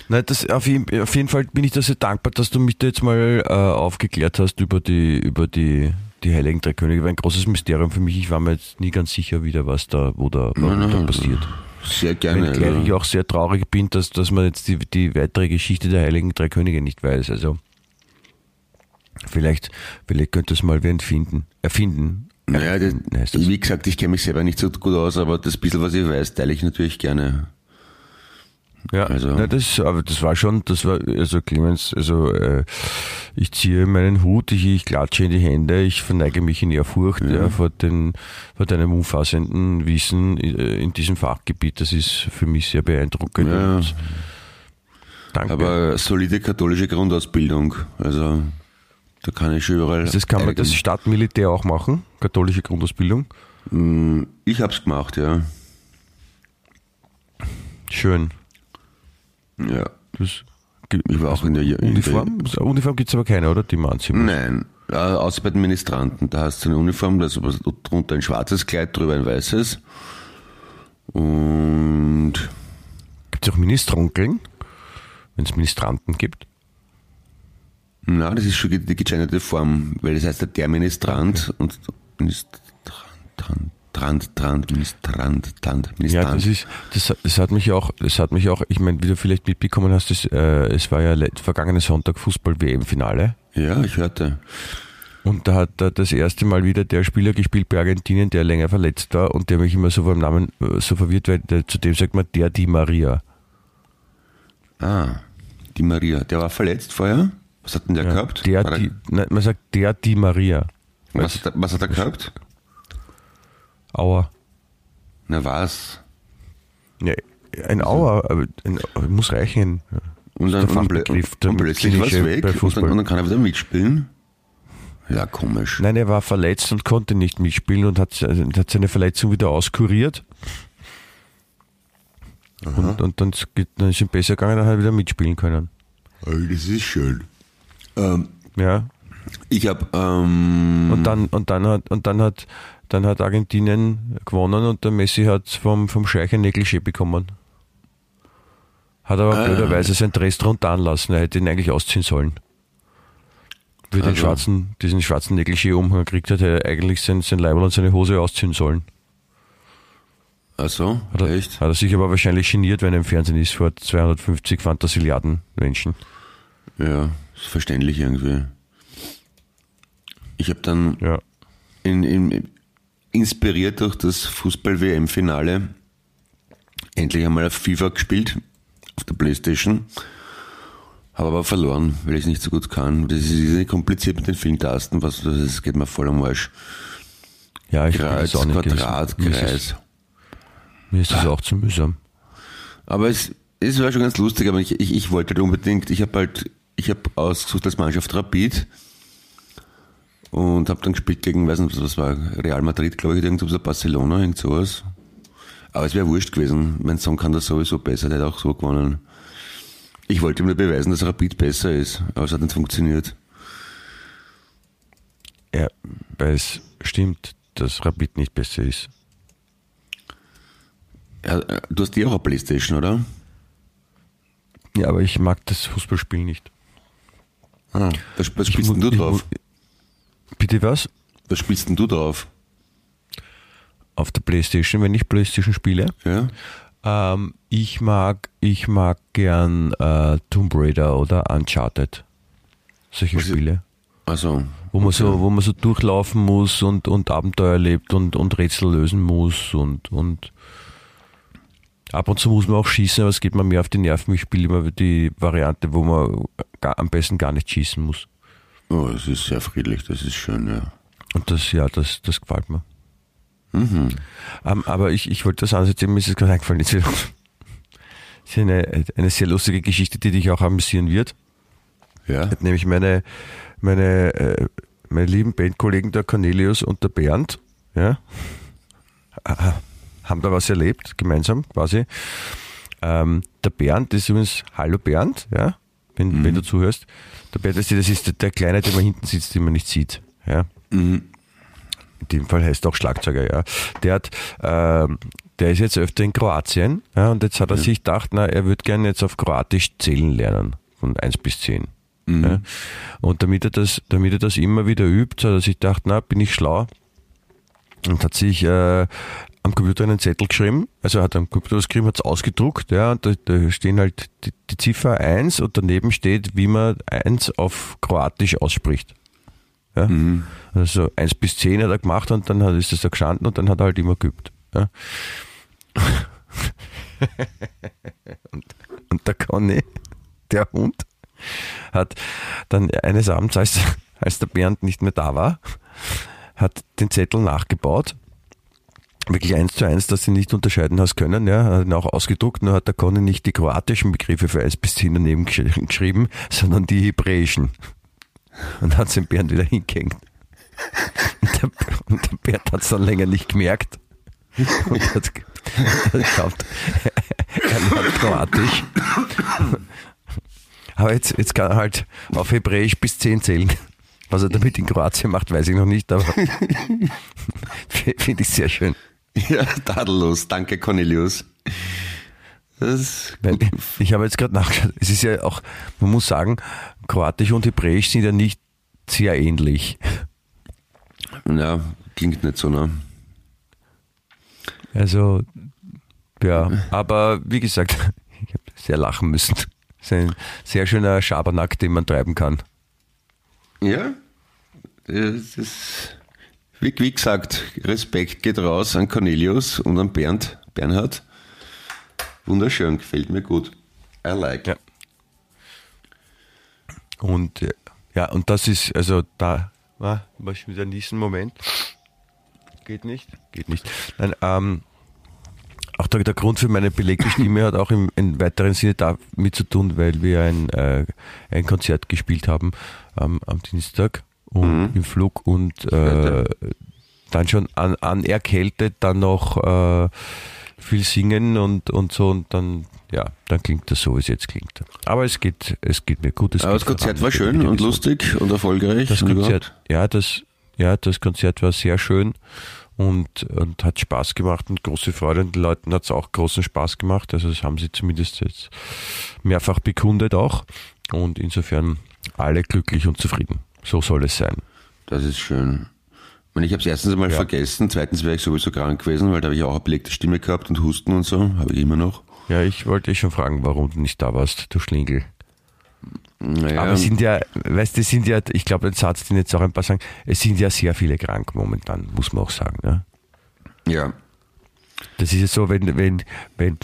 Nein, das, auf, jeden, auf jeden Fall bin ich da sehr dankbar, dass du mich da jetzt mal äh, aufgeklärt hast über die, über die, die Heiligen Drei Könige. War ein großes Mysterium für mich. Ich war mir jetzt nie ganz sicher wieder, was da, wo da, warum da passiert. Sehr gerne. Wenngleich ich ja. auch sehr traurig bin, dass, dass man jetzt die, die weitere Geschichte der Heiligen Drei Könige nicht weiß. Also vielleicht, vielleicht könnte es mal wer entfinden, erfinden. Naja, das? wie gesagt, ich kenne mich selber nicht so gut aus, aber das bisschen, was ich weiß, teile ich natürlich gerne. Ja, Also- na, das, aber das war schon, das war, also Clemens, also äh, ich ziehe meinen Hut, ich, ich klatsche in die Hände, ich verneige mich in Ehrfurcht ja. vor, den, vor deinem umfassenden Wissen äh, in diesem Fachgebiet. Das ist für mich sehr beeindruckend. Ja. Danke. Aber solide katholische Grundausbildung. Also da kann ich schon überall. das kann man das Stadtmilitär auch machen, katholische Grundausbildung. Mm, Ich hab's gemacht, ja. Schön. Ja. Das, ge- Ich war auch in der, in Uniform? Uniform gibt es aber keine, oder? Die man anziehen Der, muss. nein, äh, außer bei den Ministranten. Da hast du eine Uniform, da ist aber drunter ein schwarzes Kleid, drüber ein weißes. Und Gibt es auch Ministrankeln, wenn es Ministranten gibt? na, das ist schon die gegenderte Form, weil das heißt der Ministrant und Ministrant, Trant, Trant, Trant, Ministrant, Trant, Ja, das ist, das, das hat mich auch, das hat mich auch, ich meine, wie du vielleicht mitbekommen hast, das, äh, es war ja vergangenen Sonntag Fußball-WM-Finale. ja, ich hörte. Und da hat da das erste Mal wieder der Spieler gespielt bei Argentinien, der länger verletzt war und der mich immer so beim Namen äh, so verwirrt, weil der, zu dem sagt man der Di Maria. Ah, die Maria, der war verletzt vorher. Was hat denn der Ja, gehabt? der War Di, nein, man sagt der Di Maria. was, hat er, was hat er gehabt? Aua. Na was? Ja, ein Aua, aber ein, muss reichen. Und dann, der und, plö- Fachbegriff, und plötzlich war es weg und dann, und dann kann er wieder mitspielen. Ja, komisch. Nein, er war verletzt und konnte nicht mitspielen und hat, also, hat seine Verletzung wieder auskuriert. Und, und dann, dann ist ihm besser gegangen, dann hat er wieder mitspielen können. Das ist schön. Ähm, Ja. Ich habe ähm, Und dann, und dann hat, und dann hat, dann hat Argentinien gewonnen und der Messi hat vom, vom Scheich ein Negligé bekommen. Hat aber Ah. blöderweise sein Dress drunter anlassen. Er hätte ihn eigentlich ausziehen sollen. Wie er den Also. schwarzen, diesen schwarzen Negligé-Umhang gekriegt hat, hätte er eigentlich sein, sein Leiberl und seine Hose ausziehen sollen. Ach so, Hat er, echt? hat er sich aber wahrscheinlich geniert, wenn er im Fernsehen ist, vor 250 Fantasiliarden Menschen. Ja, ist verständlich irgendwie. Ich habe dann Ja. in, in, inspiriert durch das Fußball-WM-Finale endlich einmal auf FIFA gespielt, auf der Playstation. Habe aber verloren, weil ich es nicht so gut kann. Das ist nicht kompliziert mit den vielen Tasten, was, das geht mir voll am Arsch. Ja, ich Kreuz, auch nicht. Quadrat, Mir ist es- Kreis. Mir ist das auch zu mühsam. Aber es, es war schon ganz lustig, aber ich, ich, ich wollte halt unbedingt, ich habe halt, ich habe ausgesucht als Mannschaft Rapid und habe dann gespielt gegen, weiß nicht, was war, Real Madrid, glaube ich, irgendwas, oder Barcelona, irgend sowas. Aber es wäre wurscht gewesen. Mein Sohn kann das sowieso besser, der hat auch so gewonnen. Ich wollte ihm nur beweisen, dass Rapid besser ist, aber es hat nicht funktioniert. Ja, weil es stimmt, dass Rapid nicht besser ist. Ja, äh, du hast die auch eine Playstation, oder? Ja, aber ich mag das Fußballspiel nicht. Ah, was, was Ich spielst du ich drauf? mu- Bitte was? Was spielst denn du drauf? Auf der Playstation, wenn ich Playstation spiele. Ja? Ähm, ich mag, ich mag gern äh, Tomb Raider oder Uncharted. Solche Was Spiele. Also, Wo man so, wo man so durchlaufen muss und, und Abenteuer erlebt und, und Rätsel lösen muss und, und ab und zu muss man auch schießen, aber es geht mir mehr auf die Nerven. Ich spiele immer die Variante, wo man gar, am besten gar nicht schießen muss. Oh, es ist sehr friedlich, das ist schön, ja. Und das, ja, das, das gefällt mir. Ähm, aber ich, ich wollte das ansetzen, mir ist es gerade eingefallen. Das ist eine, eine sehr lustige Geschichte, die dich auch amüsieren wird. Ja? Nämlich meine, meine, äh, meine lieben Bandkollegen, der Cornelius und der Bernd, ja, äh, haben da was erlebt, gemeinsam quasi. Ähm, der Bernd ist übrigens, hallo Bernd, ja, wenn, wenn du zuhörst. Der Bernd, das ist der, Kleine, der man hinten sitzt, den man nicht sieht, ja. In dem Fall heißt er auch Schlagzeuger, ja. Der hat, ähm, der ist jetzt öfter in Kroatien, ja, und jetzt hat er sich gedacht, na, er würde gerne jetzt auf Kroatisch zählen lernen, von 1 bis 10. Ja. Und damit er das, damit er das immer wieder übt, hat er sich gedacht, na, bin ich schlau. Und hat sich äh, am Computer einen Zettel geschrieben, also er hat am Computer was geschrieben, hat es ausgedruckt, ja, und da, da stehen halt die, die Ziffer 1 und daneben steht, wie man 1 auf Kroatisch ausspricht. Ja? Also eins bis zehn hat er gemacht und dann hat, ist es da gestanden und dann hat er halt immer geübt. Ja? und, und der Conny, der Hund, hat dann eines Abends, als, als der Bernd nicht mehr da war, hat den Zettel nachgebaut. Wirklich eins zu eins, dass sie nicht unterscheiden hast können, ja, hat ihn auch ausgedruckt, nur hat der Conny nicht die kroatischen Begriffe für eins bis zehn daneben gesch- geschrieben, sondern die hebräischen. Und hat den Bernd wieder hingehängt. Und der, und der Bernd hat es dann länger nicht gemerkt. Und hat geglaubt, er lernt Kroatisch. Aber jetzt, jetzt kann er halt auf Hebräisch bis 10 zählen. Was er damit in Kroatien macht, weiß ich noch nicht, aber finde ich sehr schön. Ja, tadellos. Danke, Cornelius. Das ich habe jetzt gerade nachgeschaut, es ist ja auch, man muss sagen, Kroatisch und Hebräisch sind ja nicht sehr ähnlich. ja, klingt nicht so, ne? Also, ja, aber wie gesagt, ich habe sehr lachen müssen. Es ist ein sehr schöner Schabernack, den man treiben kann. Ja, das ist, wie, wie gesagt, Respekt geht raus an Cornelius und an Bernd, Bernhard. Wunderschön, gefällt mir gut. I like. Ja. Und äh, ja, und das ist, also da war war ich wieder niesen Moment. Geht nicht? Geht nicht. Nein, ähm, auch der, der Grund für meine belegte Stimme hat auch im, im weiteren Sinne damit zu tun, weil wir ein, äh, ein Konzert gespielt haben ähm, am Dienstag und im Flug und äh, dann schon an, an erkältet, dann noch äh, viel singen und, und so und dann, ja, dann klingt das so, wie es jetzt klingt. Aber es geht, es geht mir gut. Es Aber das Konzert voran war schön und lustig und erfolgreich. Das Konzert, ja, das, ja, das Konzert war sehr schön und, und hat Spaß gemacht und große Freude. Und den Leuten hat es auch großen Spaß gemacht. Also das haben sie zumindest jetzt mehrfach bekundet auch. Und insofern alle glücklich und zufrieden. So soll es sein. Das ist schön. Ich, meine, ich habe es erstens einmal Ja. vergessen, zweitens wäre ich sowieso krank gewesen, weil da habe ich auch eine belegte Stimme gehabt und Husten und so, habe ich immer noch. Ja, ich wollte dich schon fragen, warum du nicht da warst, du Schlingel. Naja, Aber es sind ja, weißt du, es sind ja, ich glaube, den Satz, den jetzt auch ein paar sagen, es sind ja sehr viele krank momentan, muss man auch sagen. Ne? ja. Das ist ja so, wenn, wenn, wenn,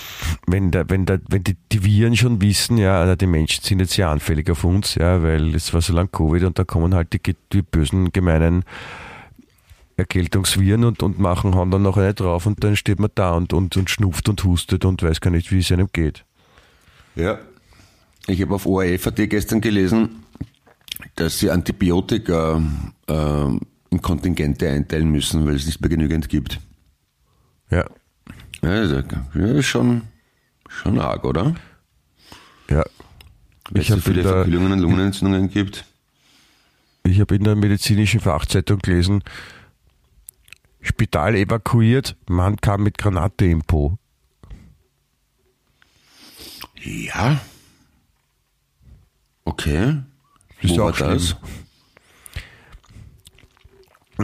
wenn, da, wenn, da, wenn die, die Viren schon wissen, ja, die Menschen sind jetzt sehr anfällig auf uns, ja, weil es war so lang Covid und da kommen halt die, die bösen, gemeinen Erkältungsviren und, und machen, hauen dann noch eine drauf und dann steht man da und, und, und schnupft und hustet und weiß gar nicht, wie es einem geht. Ja. Ich habe auf ORF.at gestern gelesen, dass sie Antibiotika äh, in Kontingente einteilen müssen, weil es nicht mehr genügend gibt. Ja, Ja, ist schon, schon arg, oder? ja. Ich es so habe viele Verkühlungen und Lungenentzündungen gibt. ich hab in der medizinischen Fachzeitung gelesen, Spital evakuiert, Mann kam mit Granate im Po. Ja. Okay. Ist Wo auch war das?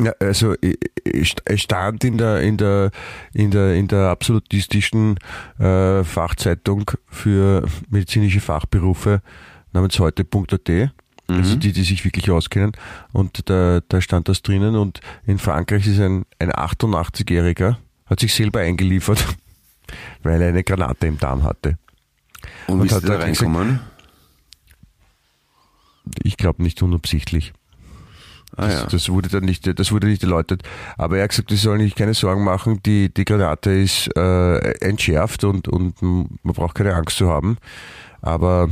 Ja, also es stand in der in der in der in der absolutistischen äh, Fachzeitung für medizinische Fachberufe namens heute.at, also die, die sich wirklich auskennen. Und da, da stand das drinnen und in Frankreich ist ein, ein 88-Jähriger, hat sich selber eingeliefert, weil er eine Granate im Darm hatte. Und wie Und ist der da er gesagt- reinkommen? Ich glaube nicht unabsichtlich. Ah Das, ja. das wurde dann nicht, das wurde nicht erläutert. Aber er hat gesagt, die sollen sich keine Sorgen machen. Die, die Granate ist äh, entschärft und, und man braucht keine Angst zu haben. Aber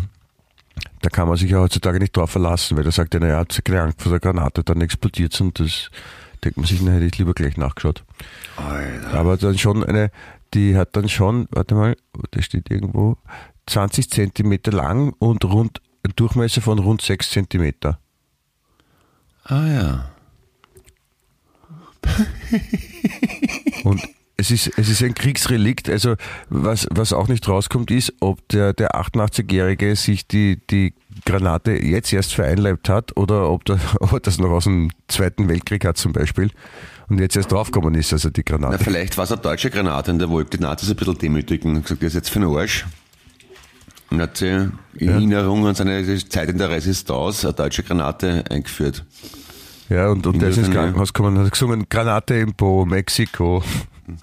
da kann man sich ja heutzutage nicht drauf verlassen, weil er sagt, ja, naja, hat keine Angst vor der Granate, dann explodiert und das denkt man sich, dann hätte ich lieber gleich nachgeschaut. Alter. Aber dann schon eine, die hat dann schon, warte mal, das steht irgendwo, 20 Zentimeter lang und rund, ein Durchmesser von rund 6 Zentimeter. Ah ja. Und es ist, es ist ein Kriegsrelikt. Also was, was auch nicht rauskommt, ist, ob der, der 88-Jährige sich die, die Granate jetzt erst vereinleibt hat oder ob, der, ob er das noch aus dem Zweiten Weltkrieg hat zum Beispiel und jetzt erst draufgekommen ist, also die Na, Granate. vielleicht war es eine deutsche Granate und der wollte die Nazis ein bisschen demütigen und gesagt, der ist jetzt für den Arsch. Hat in Erinnerung an seine Zeit in der Resistance eine deutsche Granate eingeführt. Ja, und, und der ist ins. Krankenhaus gekommen und hat gesungen, Granate im Po, Mexiko.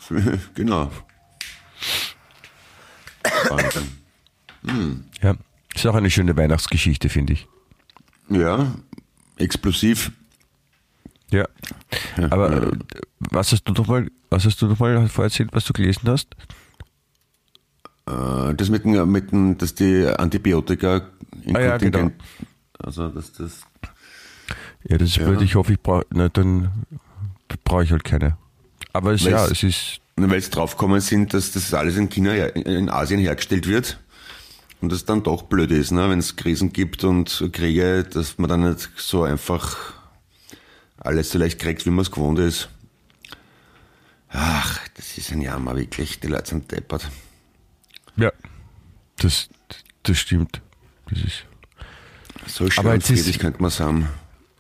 genau. Wahnsinn. Ja, ist auch eine schöne Weihnachtsgeschichte, finde ich. Ja, explosiv. Ja. Aber äh, was hast du noch mal, was hast du noch mal vorerzählt, was du gelesen hast? Äh, Das mit, dem- mit dem, dass die Antibiotika in Ah ja, Kontingent- Also, dass das. Ja, das ist Ja. blöd, ich hoffe, ich brauche, dann brauche ich halt keine. Aber es, Weil ja, es- ist, Weil es draufgekommen sind, dass das alles in China, in Asien hergestellt wird. Und das dann doch blöd ist, ne? wenn es Krisen gibt und Kriege, dass man dann nicht so einfach alles so leicht kriegt, wie man es gewohnt ist. Ach, das ist ein Jammer, wirklich. Die Leute sind deppert. Ja, das, das stimmt. Das ist, So schön Aber und jetzt ist- könnte man sagen.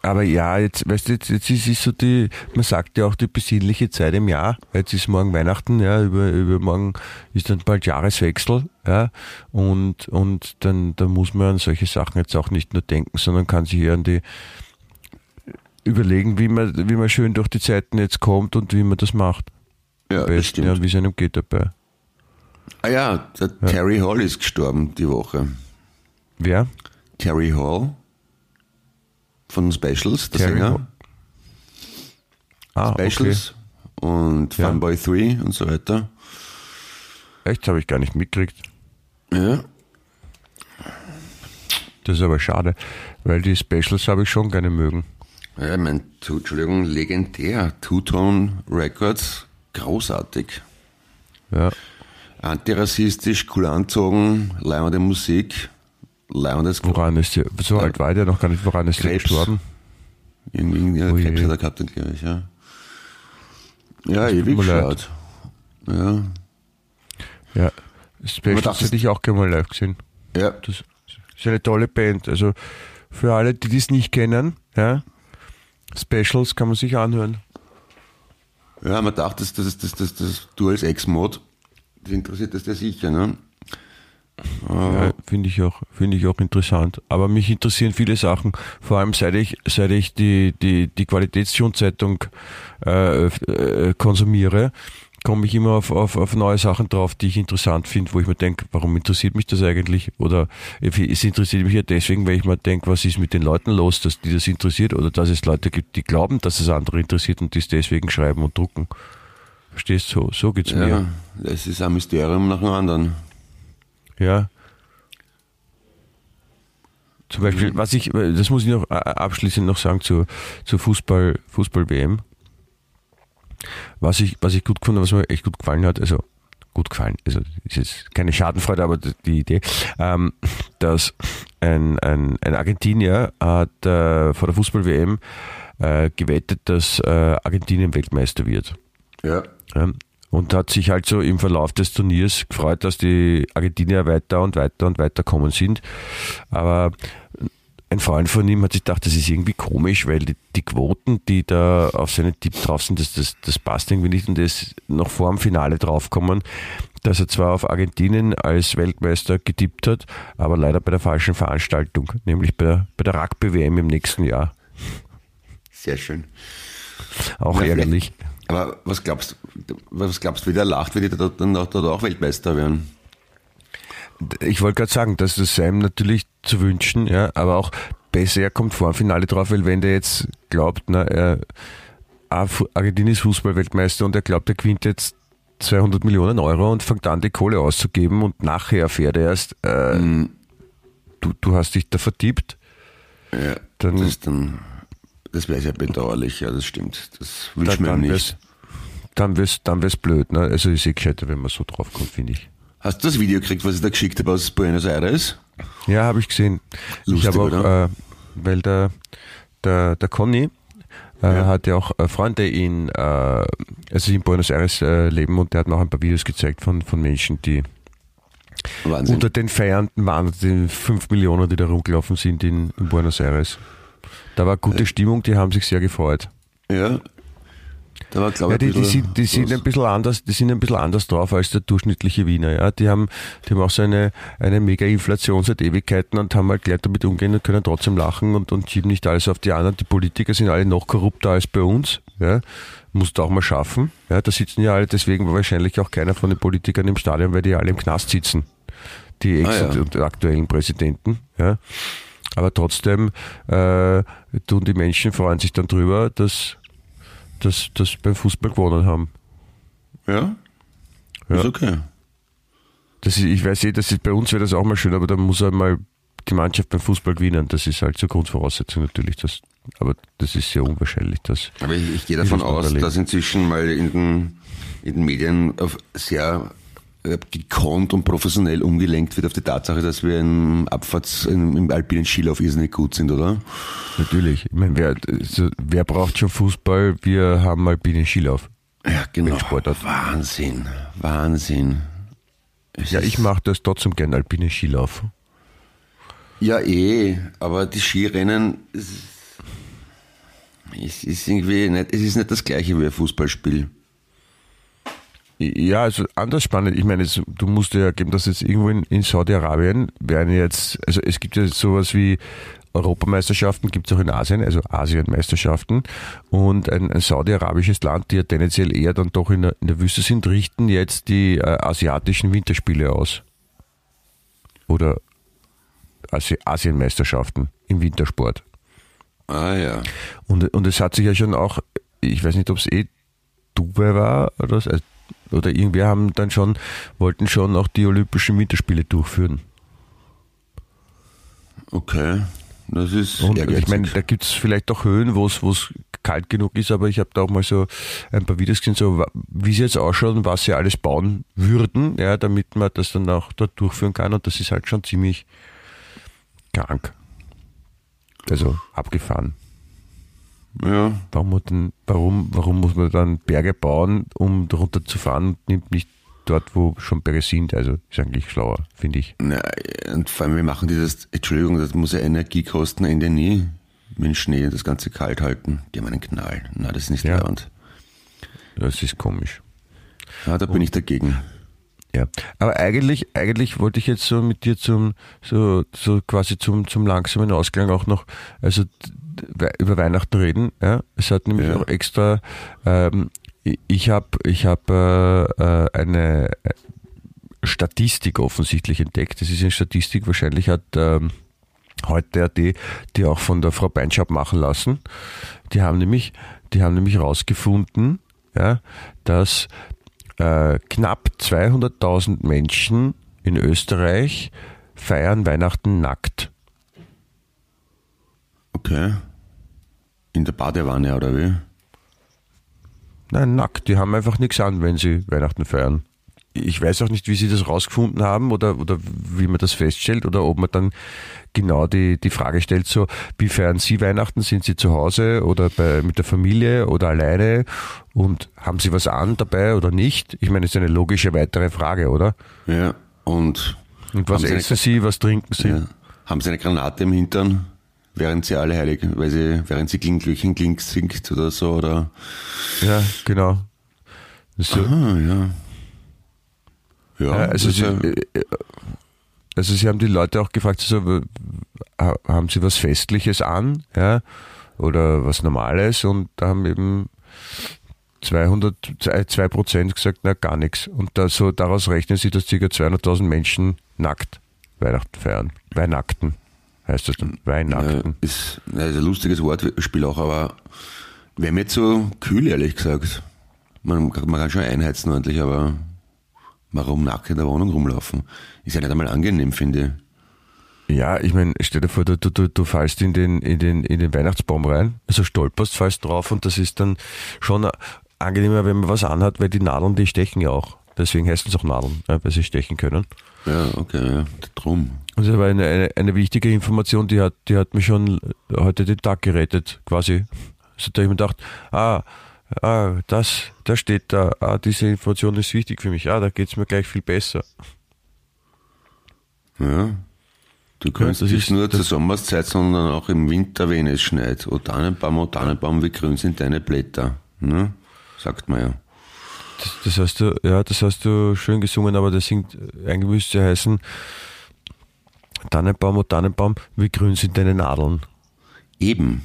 aber ja, jetzt, weißt du, jetzt, jetzt ist es so die, man sagt ja auch die besinnliche Zeit im Jahr. Jetzt ist morgen Weihnachten, ja, über, übermorgen ist dann bald Jahreswechsel, ja, und, und dann, dann muss man an solche Sachen jetzt auch nicht nur denken, sondern kann sich eher an die, überlegen, wie man, wie man schön durch die Zeiten jetzt kommt und wie man das macht. Ja, Am das besten, stimmt. ja, wie es einem geht dabei. Ah ja, der Terry Hall ist gestorben die Woche. Wer? Terry Hall von Specials, der Terry Sänger. Hall. Ah, Specials und Ja. Funboy 3 und so weiter. okay. Echt, habe ich gar nicht mitgekriegt. Ja, Das ist aber schade, weil die Specials habe ich schon gerne mögen. ja mein, Entschuldigung, legendär. Two-Tone Records, großartig. Ja. Antirassistisch, cool anzogen, leibende Musik, leibendes Woran ist der, so alt war der noch gar nicht, woran ist der Krebs. gestorben? Irgendwie Ui. Krebs hat er gehabt, glaube ich, ja. Ja, ewig mir leid. geschaut. Ja, Ja. Specials hätte ich auch gerne mal live gesehen. ja. Das ist eine tolle Band. Also für alle, die das nicht kennen, ja, Specials kann man sich anhören. Ja, man dachte, das, das, das, das, das Duals X-Mod, das interessiert das ja sicher, ne? Ja, finde ich auch, finde ich auch interessant. Aber mich interessieren viele Sachen, vor allem seit ich, seit ich die, die, die Qualitätsschonzeitung äh, äh, konsumiere, komme ich immer auf, auf, auf neue Sachen drauf, die ich interessant finde, wo ich mir denke, warum interessiert mich das eigentlich? Oder es interessiert mich ja deswegen, weil ich mir denke, was ist mit den Leuten los, dass die das interessiert oder dass es Leute gibt, die glauben, dass es andere interessiert und die es deswegen schreiben und drucken. Verstehst du? So, so geht's Ja, mir. das ist ein Mysterium nach dem anderen. Ja. Zum Beispiel, was ich, das muss ich noch äh, abschließend noch sagen zur, zur Fußball, Fußball-WM. Was ich, was ich gut gefunden, was mir echt gut gefallen hat, also gut gefallen, also ist jetzt keine Schadenfreude, aber die Idee, ähm, dass ein, ein, ein Argentinier hat äh, vor der Fußball-WM äh, gewettet, dass äh, Argentinien Weltmeister wird. Ja. Ja, und hat sich halt so im Verlauf des Turniers gefreut, dass die Argentinier weiter und weiter und weiter kommen sind. Aber ein Freund von ihm hat sich gedacht, das ist irgendwie komisch, weil die, die Quoten, die da auf seinen Tipp drauf sind, das, das, das passt irgendwie nicht und das noch vor dem Finale draufkommen, dass er zwar auf Argentinien als Weltmeister getippt hat, aber leider bei der falschen Veranstaltung, nämlich bei der, bei der Rugby-WM im nächsten Jahr. Sehr schön. Auch Ja, ärgerlich. Aber was glaubst du, was glaubst du, wie der lacht, wenn die dort dann auch Weltmeister werden? ich wollte gerade sagen, dass das ihm natürlich zu wünschen, ja, aber auch besser, er kommt vor dem Finale drauf, weil wenn der jetzt glaubt, na, er, Argentinien ist Fußballweltmeister und er glaubt, er gewinnt jetzt 200 Millionen Euro und fängt an, die Kohle auszugeben und nachher erfährt er erst, äh, du, du hast dich da vertippt, Ja, Dann- das ist dann, das wäre sehr bedauerlich, ja, das stimmt. Das dann, wünscht man ihm wär's, nicht. dann wär's, dann wär's blöd, ne? Also ist eh gescheiter, wenn man so drauf kommt, finde ich. Hast du das Video gekriegt, was ich da geschickt habe aus Buenos Aires? Ja, habe ich gesehen. Lustig, ich habe auch, äh, weil der, der, der Conny äh, Ja. hat ja auch äh, Freunde in, äh, also in Buenos Aires äh, leben und der hat mir auch ein paar Videos gezeigt von, von Menschen, die Wahnsinn. unter den Feiernden waren, die fünf Millionen, die da rumgelaufen sind in, in Buenos Aires. Da war gute Stimmung, die haben sich sehr gefreut. ja, Da war, glaube Ja, ich, die, die, sind, die sind ein bisschen anders, die sind ein bisschen anders drauf als der durchschnittliche Wiener, ja. Die haben, die haben auch so eine, eine mega Inflation seit Ewigkeiten und haben halt gleich damit umgehen und können trotzdem lachen und, und schieben nicht alles auf die anderen. Die Politiker sind alle noch korrupter als bei uns, ja. Musst du auch mal schaffen, ja. Da sitzen ja alle, deswegen war wahrscheinlich auch keiner von den Politikern im Stadion, weil die alle im Knast sitzen. Die Ex- Ah, ja. und aktuellen Präsidenten, ja. Aber trotzdem, äh, tun die Menschen freuen sich dann drüber, dass, dass, dass beim Fußball gewonnen haben. Ja? Ja. Ist okay. Das ist, ich weiß eh, das ist, bei uns wäre das auch mal schön, aber dann muss einmal die Mannschaft beim Fußball gewinnen. Das ist halt zur Grundvoraussetzung natürlich. Das, aber das ist sehr unwahrscheinlich. Dass, Aber ich, ich gehe davon aus, dass inzwischen mal in den, in den Medien auf sehr gekonnt und professionell umgelenkt wird auf die Tatsache, dass wir im Abfahrts, im, im alpinen Skilauf irrsinnig gut sind, oder? natürlich. Ich meine, wer, also, wer braucht schon Fußball? Wir haben alpinen Skilauf. Ja, genau. Wahnsinn. Wahnsinn. Es Ja, ich mache das trotzdem gern, alpinen Skilauf. Ja, eh, aber die Skirennen, es ist irgendwie nicht, es ist nicht das gleiche wie ein Fußballspiel. Ja, also anders spannend. Ich meine, du musst dir ja geben, dass jetzt irgendwo in, in Saudi-Arabien werden jetzt, also es gibt ja sowas wie Europameisterschaften, gibt es auch in Asien, also Asienmeisterschaften. Und ein, ein saudi-arabisches Land, die ja tendenziell eher dann doch in der, in der Wüste sind, richten jetzt die äh, asiatischen Winterspiele aus. Oder Asi Asienmeisterschaften im Wintersport. Ah ja. Und, und es hat sich ja schon auch, ich weiß nicht, ob es eh Dubai war oder, so, also- oder irgendwer haben dann schon, wollten schon auch die Olympischen Winterspiele durchführen. Okay. Das ist Und ehrgeizig. ich meine, da gibt es vielleicht auch Höhen, wo es kalt genug ist, aber ich habe da auch mal so ein paar Videos gesehen, so wie sie jetzt ausschaut und was sie alles bauen würden, ja, damit man das dann auch dort durchführen kann. Und das ist halt schon ziemlich krank. Also abgefahren. Ja. Warum, hat denn, warum, warum muss man dann Berge bauen, um darunter zu fahren und nimmt nicht dort, wo schon Berge sind? Also ist eigentlich schlauer, finde ich. Na, und vor allem, wir machen dieses, Entschuldigung, das muss ja Energie kosten, Ende nie. Mit dem Schnee das Ganze kalt halten. Die haben einen Knall. Na, das ist nicht Ja. leibend. Das ist komisch. Ja, da bin ich dagegen. Ja, aber eigentlich, eigentlich wollte ich jetzt so mit dir zum, so, so quasi zum, zum langsamen Ausklang auch noch, also über Weihnachten reden. Ja, es hat nämlich Ja. auch extra, ähm, ich- habe, ich habe äh, äh, eine äh, Statistik offensichtlich entdeckt. Das ist eine Statistik, wahrscheinlich hat ähm, heute AD die auch von der Frau Beinschab machen lassen. Die haben nämlich, die haben nämlich rausgefunden, ja, dass äh, knapp 200.000 Menschen in Österreich feiern Weihnachten nackt. Okay. In der Badewanne, oder wie? Nein, nackt. Die haben einfach nichts an, wenn sie Weihnachten feiern. Ich weiß auch nicht, wie sie das rausgefunden haben oder, oder wie man das feststellt oder ob man dann genau die, die Frage stellt, so, wie feiern Sie Weihnachten? Sind Sie zu Hause oder bei, mit der Familie oder alleine? Und haben Sie was an dabei oder nicht? Ich meine, das ist eine logische weitere Frage, oder? Ja. Und Und was Haben Sie eine- essen Sie, was trinken Sie? ja, haben sie eine Granate im Hintern, während sie alle heilig, weil sie, während sie Klinglöchen Klink singt oder so, oder? Ja, genau. So, Ah, ja. Ja, also, sie, ja- äh, äh, also sie haben die Leute auch gefragt, so, w- ha- haben sie was Festliches an, ja, oder was Normales und da haben eben 200, zwei- zwei Prozent gesagt, na gar nichts. Und da, so, daraus rechnen sie, dass ca. 200.000 Menschen nackt Weihnachten feiern. Weihnachten heißt das dann. Weihnachten. Ja, ist, ja, ist ein lustiges Wortspiel auch, aber wäre mir so kühl, ehrlich gesagt. Man, man kann schon einheizen ordentlich, aber warum nackt in der Wohnung rumlaufen? Ist ja nicht einmal angenehm, finde Ja, ich meine, stell dir vor, du, du, du, du fallst in den, in, den, in den Weihnachtsbaum rein, also stolperst, fallst drauf und das ist dann schon angenehmer, wenn man was anhat, weil die Nadeln, die stechen ja auch. Deswegen heißen es auch Nadeln, ja, weil sie stechen können. Ja, okay, ja, drum. Das war eine, eine, eine wichtige Information, die hat, die hat mich schon heute den Tag gerettet, quasi. Also da habe ich mir gedacht, ah, ah, das, das steht da, ah, diese Information ist wichtig für mich, ah, da geht's mir gleich viel besser. Ja. Du kannst das nicht nur zur Sommerszeit, sondern auch im Winter, wenn es schneit. O Tannenbaum, o Tannenbaum, wie grün sind deine Blätter. Ne? sagt man ja. Das, das hast du, ja, das hast du schön gesungen, aber das singt, eigentlich müsste heißen, Tannenbaum, oh Tannenbaum, wie grün sind deine Nadeln? Eben,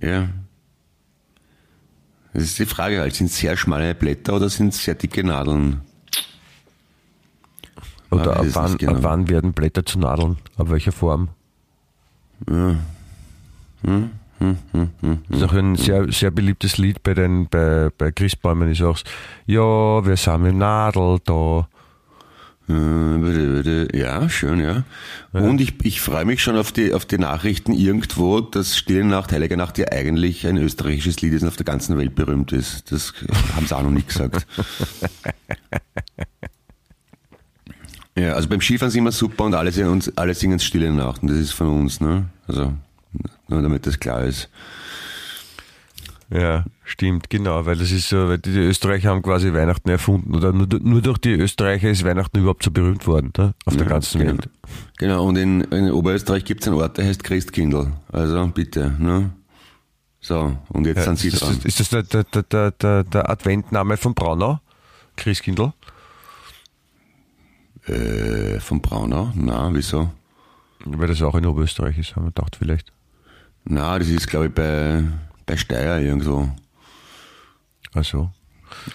ja. Das ist die Frage halt, sind es sehr schmale Blätter oder sind es sehr dicke Nadeln? Oder ab wann, genau. ab wann werden Blätter zu Nadeln? Ab welcher Form? Ja. Auch ein sehr, sehr beliebtes Lied bei den bei, bei Christbäumen ist auch Ja, wir sammeln Nadel da. Ja, schön, ja. Und ich, ich freue mich schon auf die, auf die Nachrichten irgendwo, dass Stille Nacht, Heilige Nacht ja eigentlich ein österreichisches Lied ist und auf der ganzen Welt berühmt ist. Das haben sie auch noch nie gesagt. Ja, also beim Skifahren sind wir super und alle, singen- uns, alle singen Stille Nacht und das ist von uns, ne? Also, nur damit das klar ist. Ja, stimmt, genau, weil das ist so, weil die Österreicher haben quasi Weihnachten erfunden oder nur, nur durch die Österreicher ist Weihnachten überhaupt so berühmt worden, ne? auf der Ja, ganzen genau. Welt. Genau, und in, in Oberösterreich gibt es einen Ort, der heißt Christkindl. Also bitte, ne? So, und jetzt Ja, sind Sie ist, dran. das, ist das der, der, der- der, der, der Adventname von Braunau? Christkindl? Äh, von Braunau? Na, wieso? Weil das auch in Oberösterreich ist, haben wir gedacht vielleicht. Na, das ist, glaube ich, bei, bei Steyr irgendwo. Also.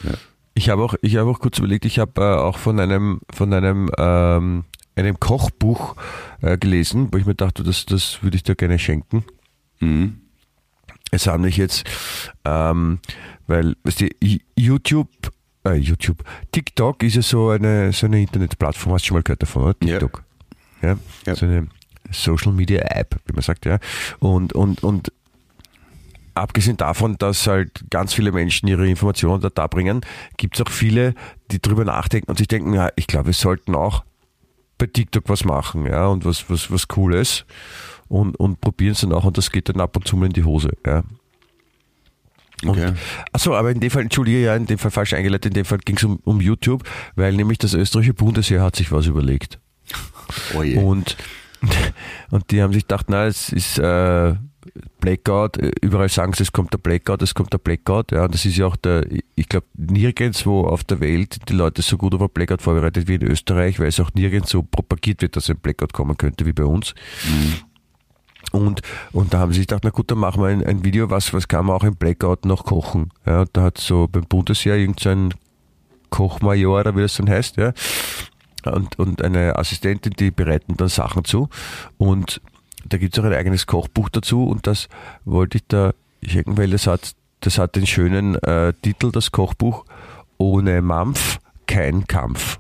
Ja. Ich habe auch, ich habe auch kurz überlegt, ich habe äh, auch von einem, von einem, ähm, einem Kochbuch äh, gelesen, wo ich mir dachte, das, das würde ich dir gerne schenken. Mhm. Es haben mich jetzt, ähm, weil, weißt du, YouTube, äh, YouTube, TikTok ist ja so eine, so eine Internetplattform, hast du schon mal gehört davon, oder? Ja. TikTok. Ja. Ja. So eine Social Media App, wie man sagt, ja. Und, und, und abgesehen davon, dass halt ganz viele Menschen ihre Informationen da, da bringen, gibt es auch viele, die drüber nachdenken und sich denken, ja, ich glaube, wir sollten auch bei TikTok was machen, ja, und was, was, was Cooles und, und probieren es dann auch und das geht dann ab und zu mal in die Hose, ja. Okay. Achso, aber in dem Fall, entschuldige, ja, in dem Fall falsch eingeleitet, in dem Fall ging es um, um YouTube, weil nämlich das österreichische Bundesheer hat sich was überlegt. Oh je. Und, und die haben sich gedacht, na, es ist äh, Blackout, äh, überall sagen sie, es kommt der Blackout, es kommt der Blackout, ja, und das ist ja auch der, ich glaube, nirgends wo auf der Welt die Leute so gut auf ein Blackout vorbereitet wie in Österreich, weil es auch nirgends so propagiert wird, dass ein Blackout kommen könnte wie bei uns. Und, und da haben sie sich gedacht, na gut, dann machen wir ein, ein Video, was, was kann man auch im Blackout noch kochen. Ja, und da hat so beim Bundesheer irgendein Kochmajor, oder wie das dann heißt, ja, und, und eine Assistentin, die bereiten dann Sachen zu. Und da gibt es auch ein eigenes Kochbuch dazu und das wollte ich da schenken, weil das hat, das hat den schönen äh, Titel, das Kochbuch, ohne Mampf kein Kampf.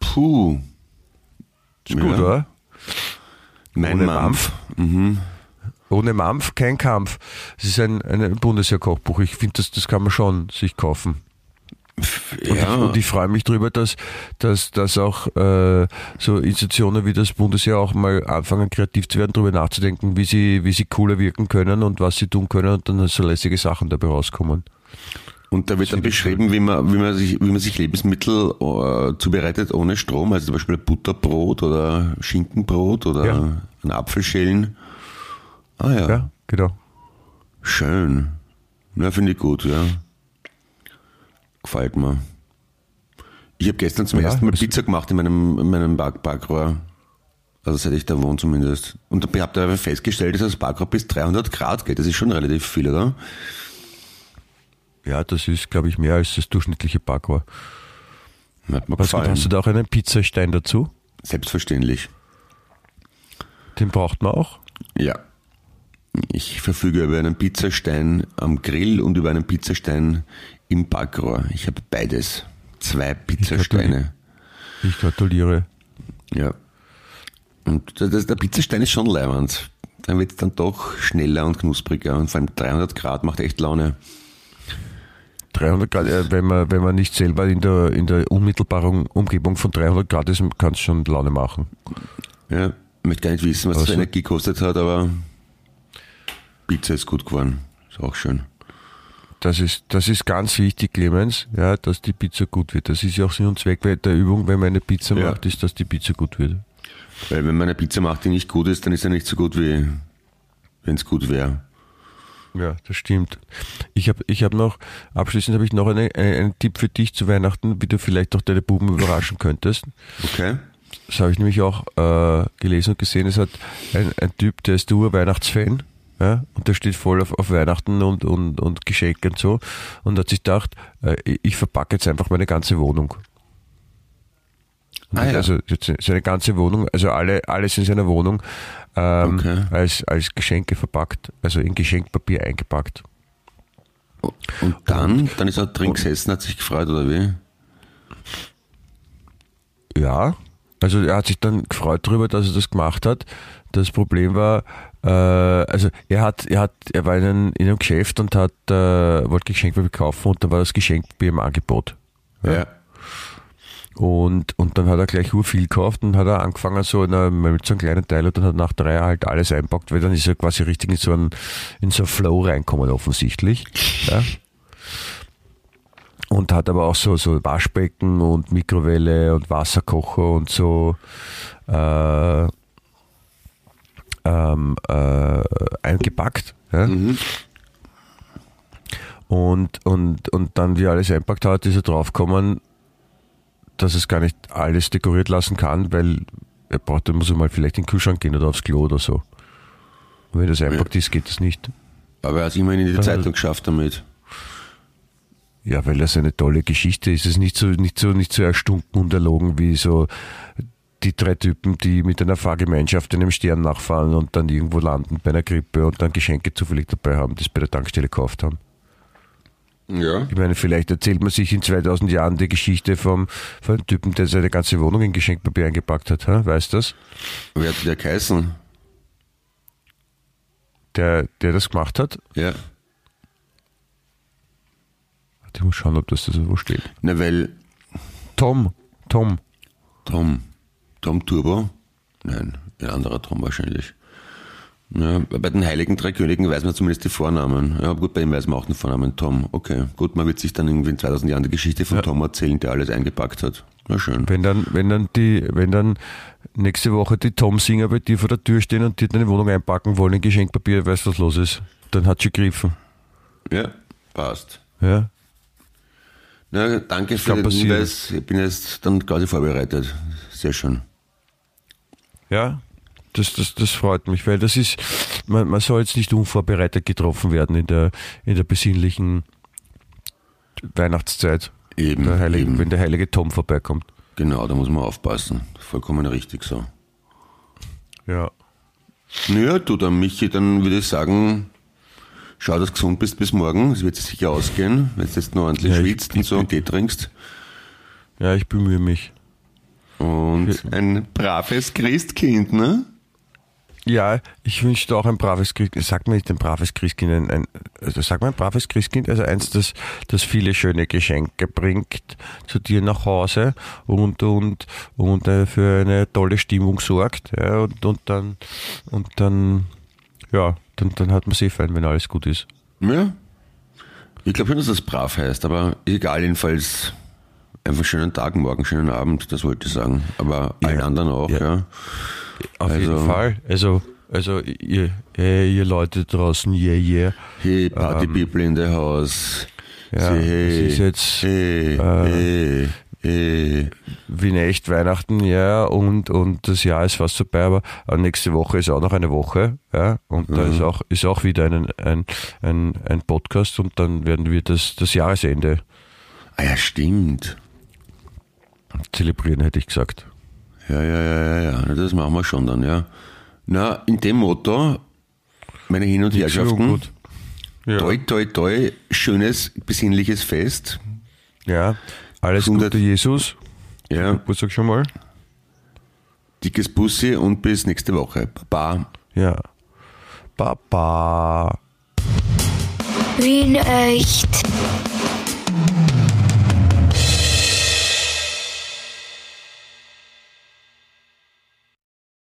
Puh. Ist gut, Ja. oder? Mein Ohne Mampf. Mhm. Ohne Mampf kein Kampf. Es ist ein, ein Bundesjahr-Kochbuch. Ich finde, das, das kann man schon sich kaufen. Und, Ja. ich, und ich freue mich darüber, dass, dass, dass auch äh, so Institutionen wie das Bundesjahr auch mal anfangen, kreativ zu werden, darüber nachzudenken, wie sie, wie sie cooler wirken können und was sie tun können und dann so lässige Sachen dabei rauskommen. Und da wird dann beschrieben, wie man, wie man sich, wie man sich Lebensmittel äh, zubereitet ohne Strom, also zum Beispiel Butterbrot oder Schinkenbrot oder Ja. ein Apfelschälen. Ah ja, Ja, genau. schön. Ja, finde ich gut, ja. Gefällt mir. Ich habe gestern zum Ja, ersten Mal Pizza gemacht in meinem, in meinem Back Backrohr. Also seit ich da wohne zumindest. Und ich habe da festgestellt, dass das Backrohr bis 300 Grad geht. Das ist schon relativ viel, oder? Ja, das ist, glaube ich, mehr als das durchschnittliche Backrohr. Hat mir Was gefallen. hast du da auch einen Pizzastein dazu? Selbstverständlich. Den braucht man auch. Ja. Ich verfüge über einen Pizzastein am Grill und über einen Pizzastein im Backrohr. Ich habe beides. Zwei Pizzasteine. Ich gratuliere. Ja. Und das, der Pizzastein ist schon leibend. Dann wird es dann doch schneller und knuspriger. Und vor allem 300 Grad macht echt Laune. 300 Grad, äh, wenn man, wenn man nicht selber in der, in der unmittelbaren Umgebung von 300 Grad ist, kann es schon Laune machen. Ja. Ich möchte gar nicht wissen, was Also- für Energie gekostet hat, aber Pizza ist gut geworden. Ist auch schön. Das ist, das ist ganz wichtig, Clemens, ja, dass die Pizza gut wird. Das ist ja auch Sinn und Zweck der Übung, wenn man eine Pizza Ja. macht, ist, dass die Pizza gut wird. Weil wenn man eine Pizza macht, die nicht gut ist, dann ist er nicht so gut wie wenn es gut wäre. Ja, das stimmt. Ich habe ich hab noch, abschließend habe ich noch eine, eine, einen Tipp für dich zu Weihnachten, wie du vielleicht auch deine Buben überraschen könntest. Okay. Das habe ich nämlich auch äh, gelesen und gesehen. Es hat ein, ein Typ, der ist der Ur-Weihnachtsfan. Ja, und der steht voll auf, auf Weihnachten und, und, und Geschenke und so. Und hat sich gedacht, äh, ich verpacke jetzt einfach meine ganze Wohnung. Und Ah, ja. Also seine ganze Wohnung, also alle, alles in seiner Wohnung ähm, Okay. als, als Geschenke verpackt, also in Geschenkpapier eingepackt. Und dann, dann ist er drin gesessen, hat sich gefreut, oder wie? Ja, also er hat sich dann gefreut darüber, dass er das gemacht hat. Das Problem war, also er hat, er hat, er war in einem, in einem Geschäft und hat, äh, wollte Geschenkpapier kaufen und da war das Geschenkpapier im Angebot. Ja. Und, und dann hat er gleich ur viel gekauft und hat er angefangen so in einer, mit so einem kleinen Teil und dann hat nach drei Jahren halt alles einpackt, weil dann ist er quasi richtig in so einen, in so einen Flow reinkommen offensichtlich. Ja. Und hat aber auch so, so Waschbecken und Mikrowelle und Wasserkocher und so äh, ähm, äh, eingepackt. Ja. Und, und, und dann, wie alles einpackt hat, ist er draufgekommen, dass es gar nicht alles dekoriert lassen kann, weil er braucht, dann muss er mal vielleicht in den Kühlschrank gehen oder aufs Klo oder so. Und wenn das einpackt ist, geht das nicht. Aber er hat es immerhin in die Dann- Zeitung geschafft damit. Ja, weil das eine tolle Geschichte ist. Es ist nicht so, nicht so, nicht so erstunken und erlogen wie so die drei Typen, die mit einer Fahrgemeinschaft einem Stern nachfahren und dann irgendwo landen bei einer Grippe und dann Geschenke zufällig dabei haben, die sie bei der Tankstelle gekauft haben. Ja. Ich meine, vielleicht erzählt man sich in 2000 Jahren die Geschichte vom, von einem Typen, der seine ganze Wohnung in Geschenkpapier eingepackt hat. Hä? Weißt du das? Wer hat der geheißen? Der, der das gemacht hat. Ja. Ich muss schauen, ob das da so steht. Na, weil Tom. Tom. Tom, Tom Turbo? Nein, ein anderer Tom wahrscheinlich. Ja, bei den Heiligen Drei Königen weiß man zumindest die Vornamen. Ja, gut, bei ihm weiß man auch den Vornamen Tom. Okay, gut, man wird sich dann irgendwie in 2000 Jahren die Geschichte von Tom erzählen, der alles eingepackt hat. Na schön. Wenn dann, wenn dann die, wenn dann nächste Woche die Tom-Singer bei dir vor der Tür stehen und dir deine Wohnung einpacken wollen in Geschenkpapier, weißt du, was los ist? Dann hat sie gegriffen. Ja, passt. Ja. Na, danke für den passieren. Hinweis. Ich bin jetzt dann quasi vorbereitet. Sehr schön. Ja. Das, das, das freut mich, weil das ist, man, man soll jetzt nicht unvorbereitet getroffen werden in der, in der besinnlichen Weihnachtszeit. Eben, Der heilige, eben. wenn der heilige Tom vorbeikommt. Genau, da muss man aufpassen. Vollkommen richtig so. Ja. Naja, du dann, Michi, dann würde ich sagen, schau, dass du gesund bist bis morgen. Es wird sich sicher ausgehen, wenn du jetzt noch ordentlich Ja, schwitzt und so und Tee trinkst. Ja, ich bemühe mich. Und ein braves Christkind, ne? Ja, ich wünsche dir auch ein braves Christkind. Sag mir nicht ein braves Christkind, ein, ein also sag mal ein braves Christkind, also eins, das, das viele schöne Geschenke bringt zu dir nach Hause und, und, und äh, für eine tolle Stimmung sorgt. Ja, und, und dann, und dann, ja, dann, dann hat man sich fein, wenn alles gut ist. Ja. Ich glaube schon, dass das brav heißt, aber egal, jedenfalls einfach schönen Tag, morgen schönen Abend, das wollte ich sagen. Aber allen anderen auch, Ja. ja. Auf Also- jeden Fall. Also, also ihr, äh, ihr Leute draußen, yeah, yeah. Hey, Party People in the house. Ähm. Ja, Say, hey, es ist jetzt, hey, äh, hey, hey. wie in echt Weihnachten, ja, und, und das Jahr ist fast vorbei, aber äh, nächste Woche ist auch noch eine Woche, ja, und da ist auch, ist auch wieder ein, ein, ein, ein Podcast und dann werden wir das, das Jahresende Ah ja, stimmt. Zelebrieren, hätte ich gesagt. Ja, ja, ja, ja, ja. Das machen wir schon dann, ja. Na, in dem Motto, meine Hin- und Herrschaften, gut. Ja. toi, toi, toi, schönes, besinnliches Fest. ja, alles Hundert- Gute, Jesus. Ja, Geburtstag schon mal. dickes Bussi und bis nächste Woche. Baba. Ja. Baba. Wien echt.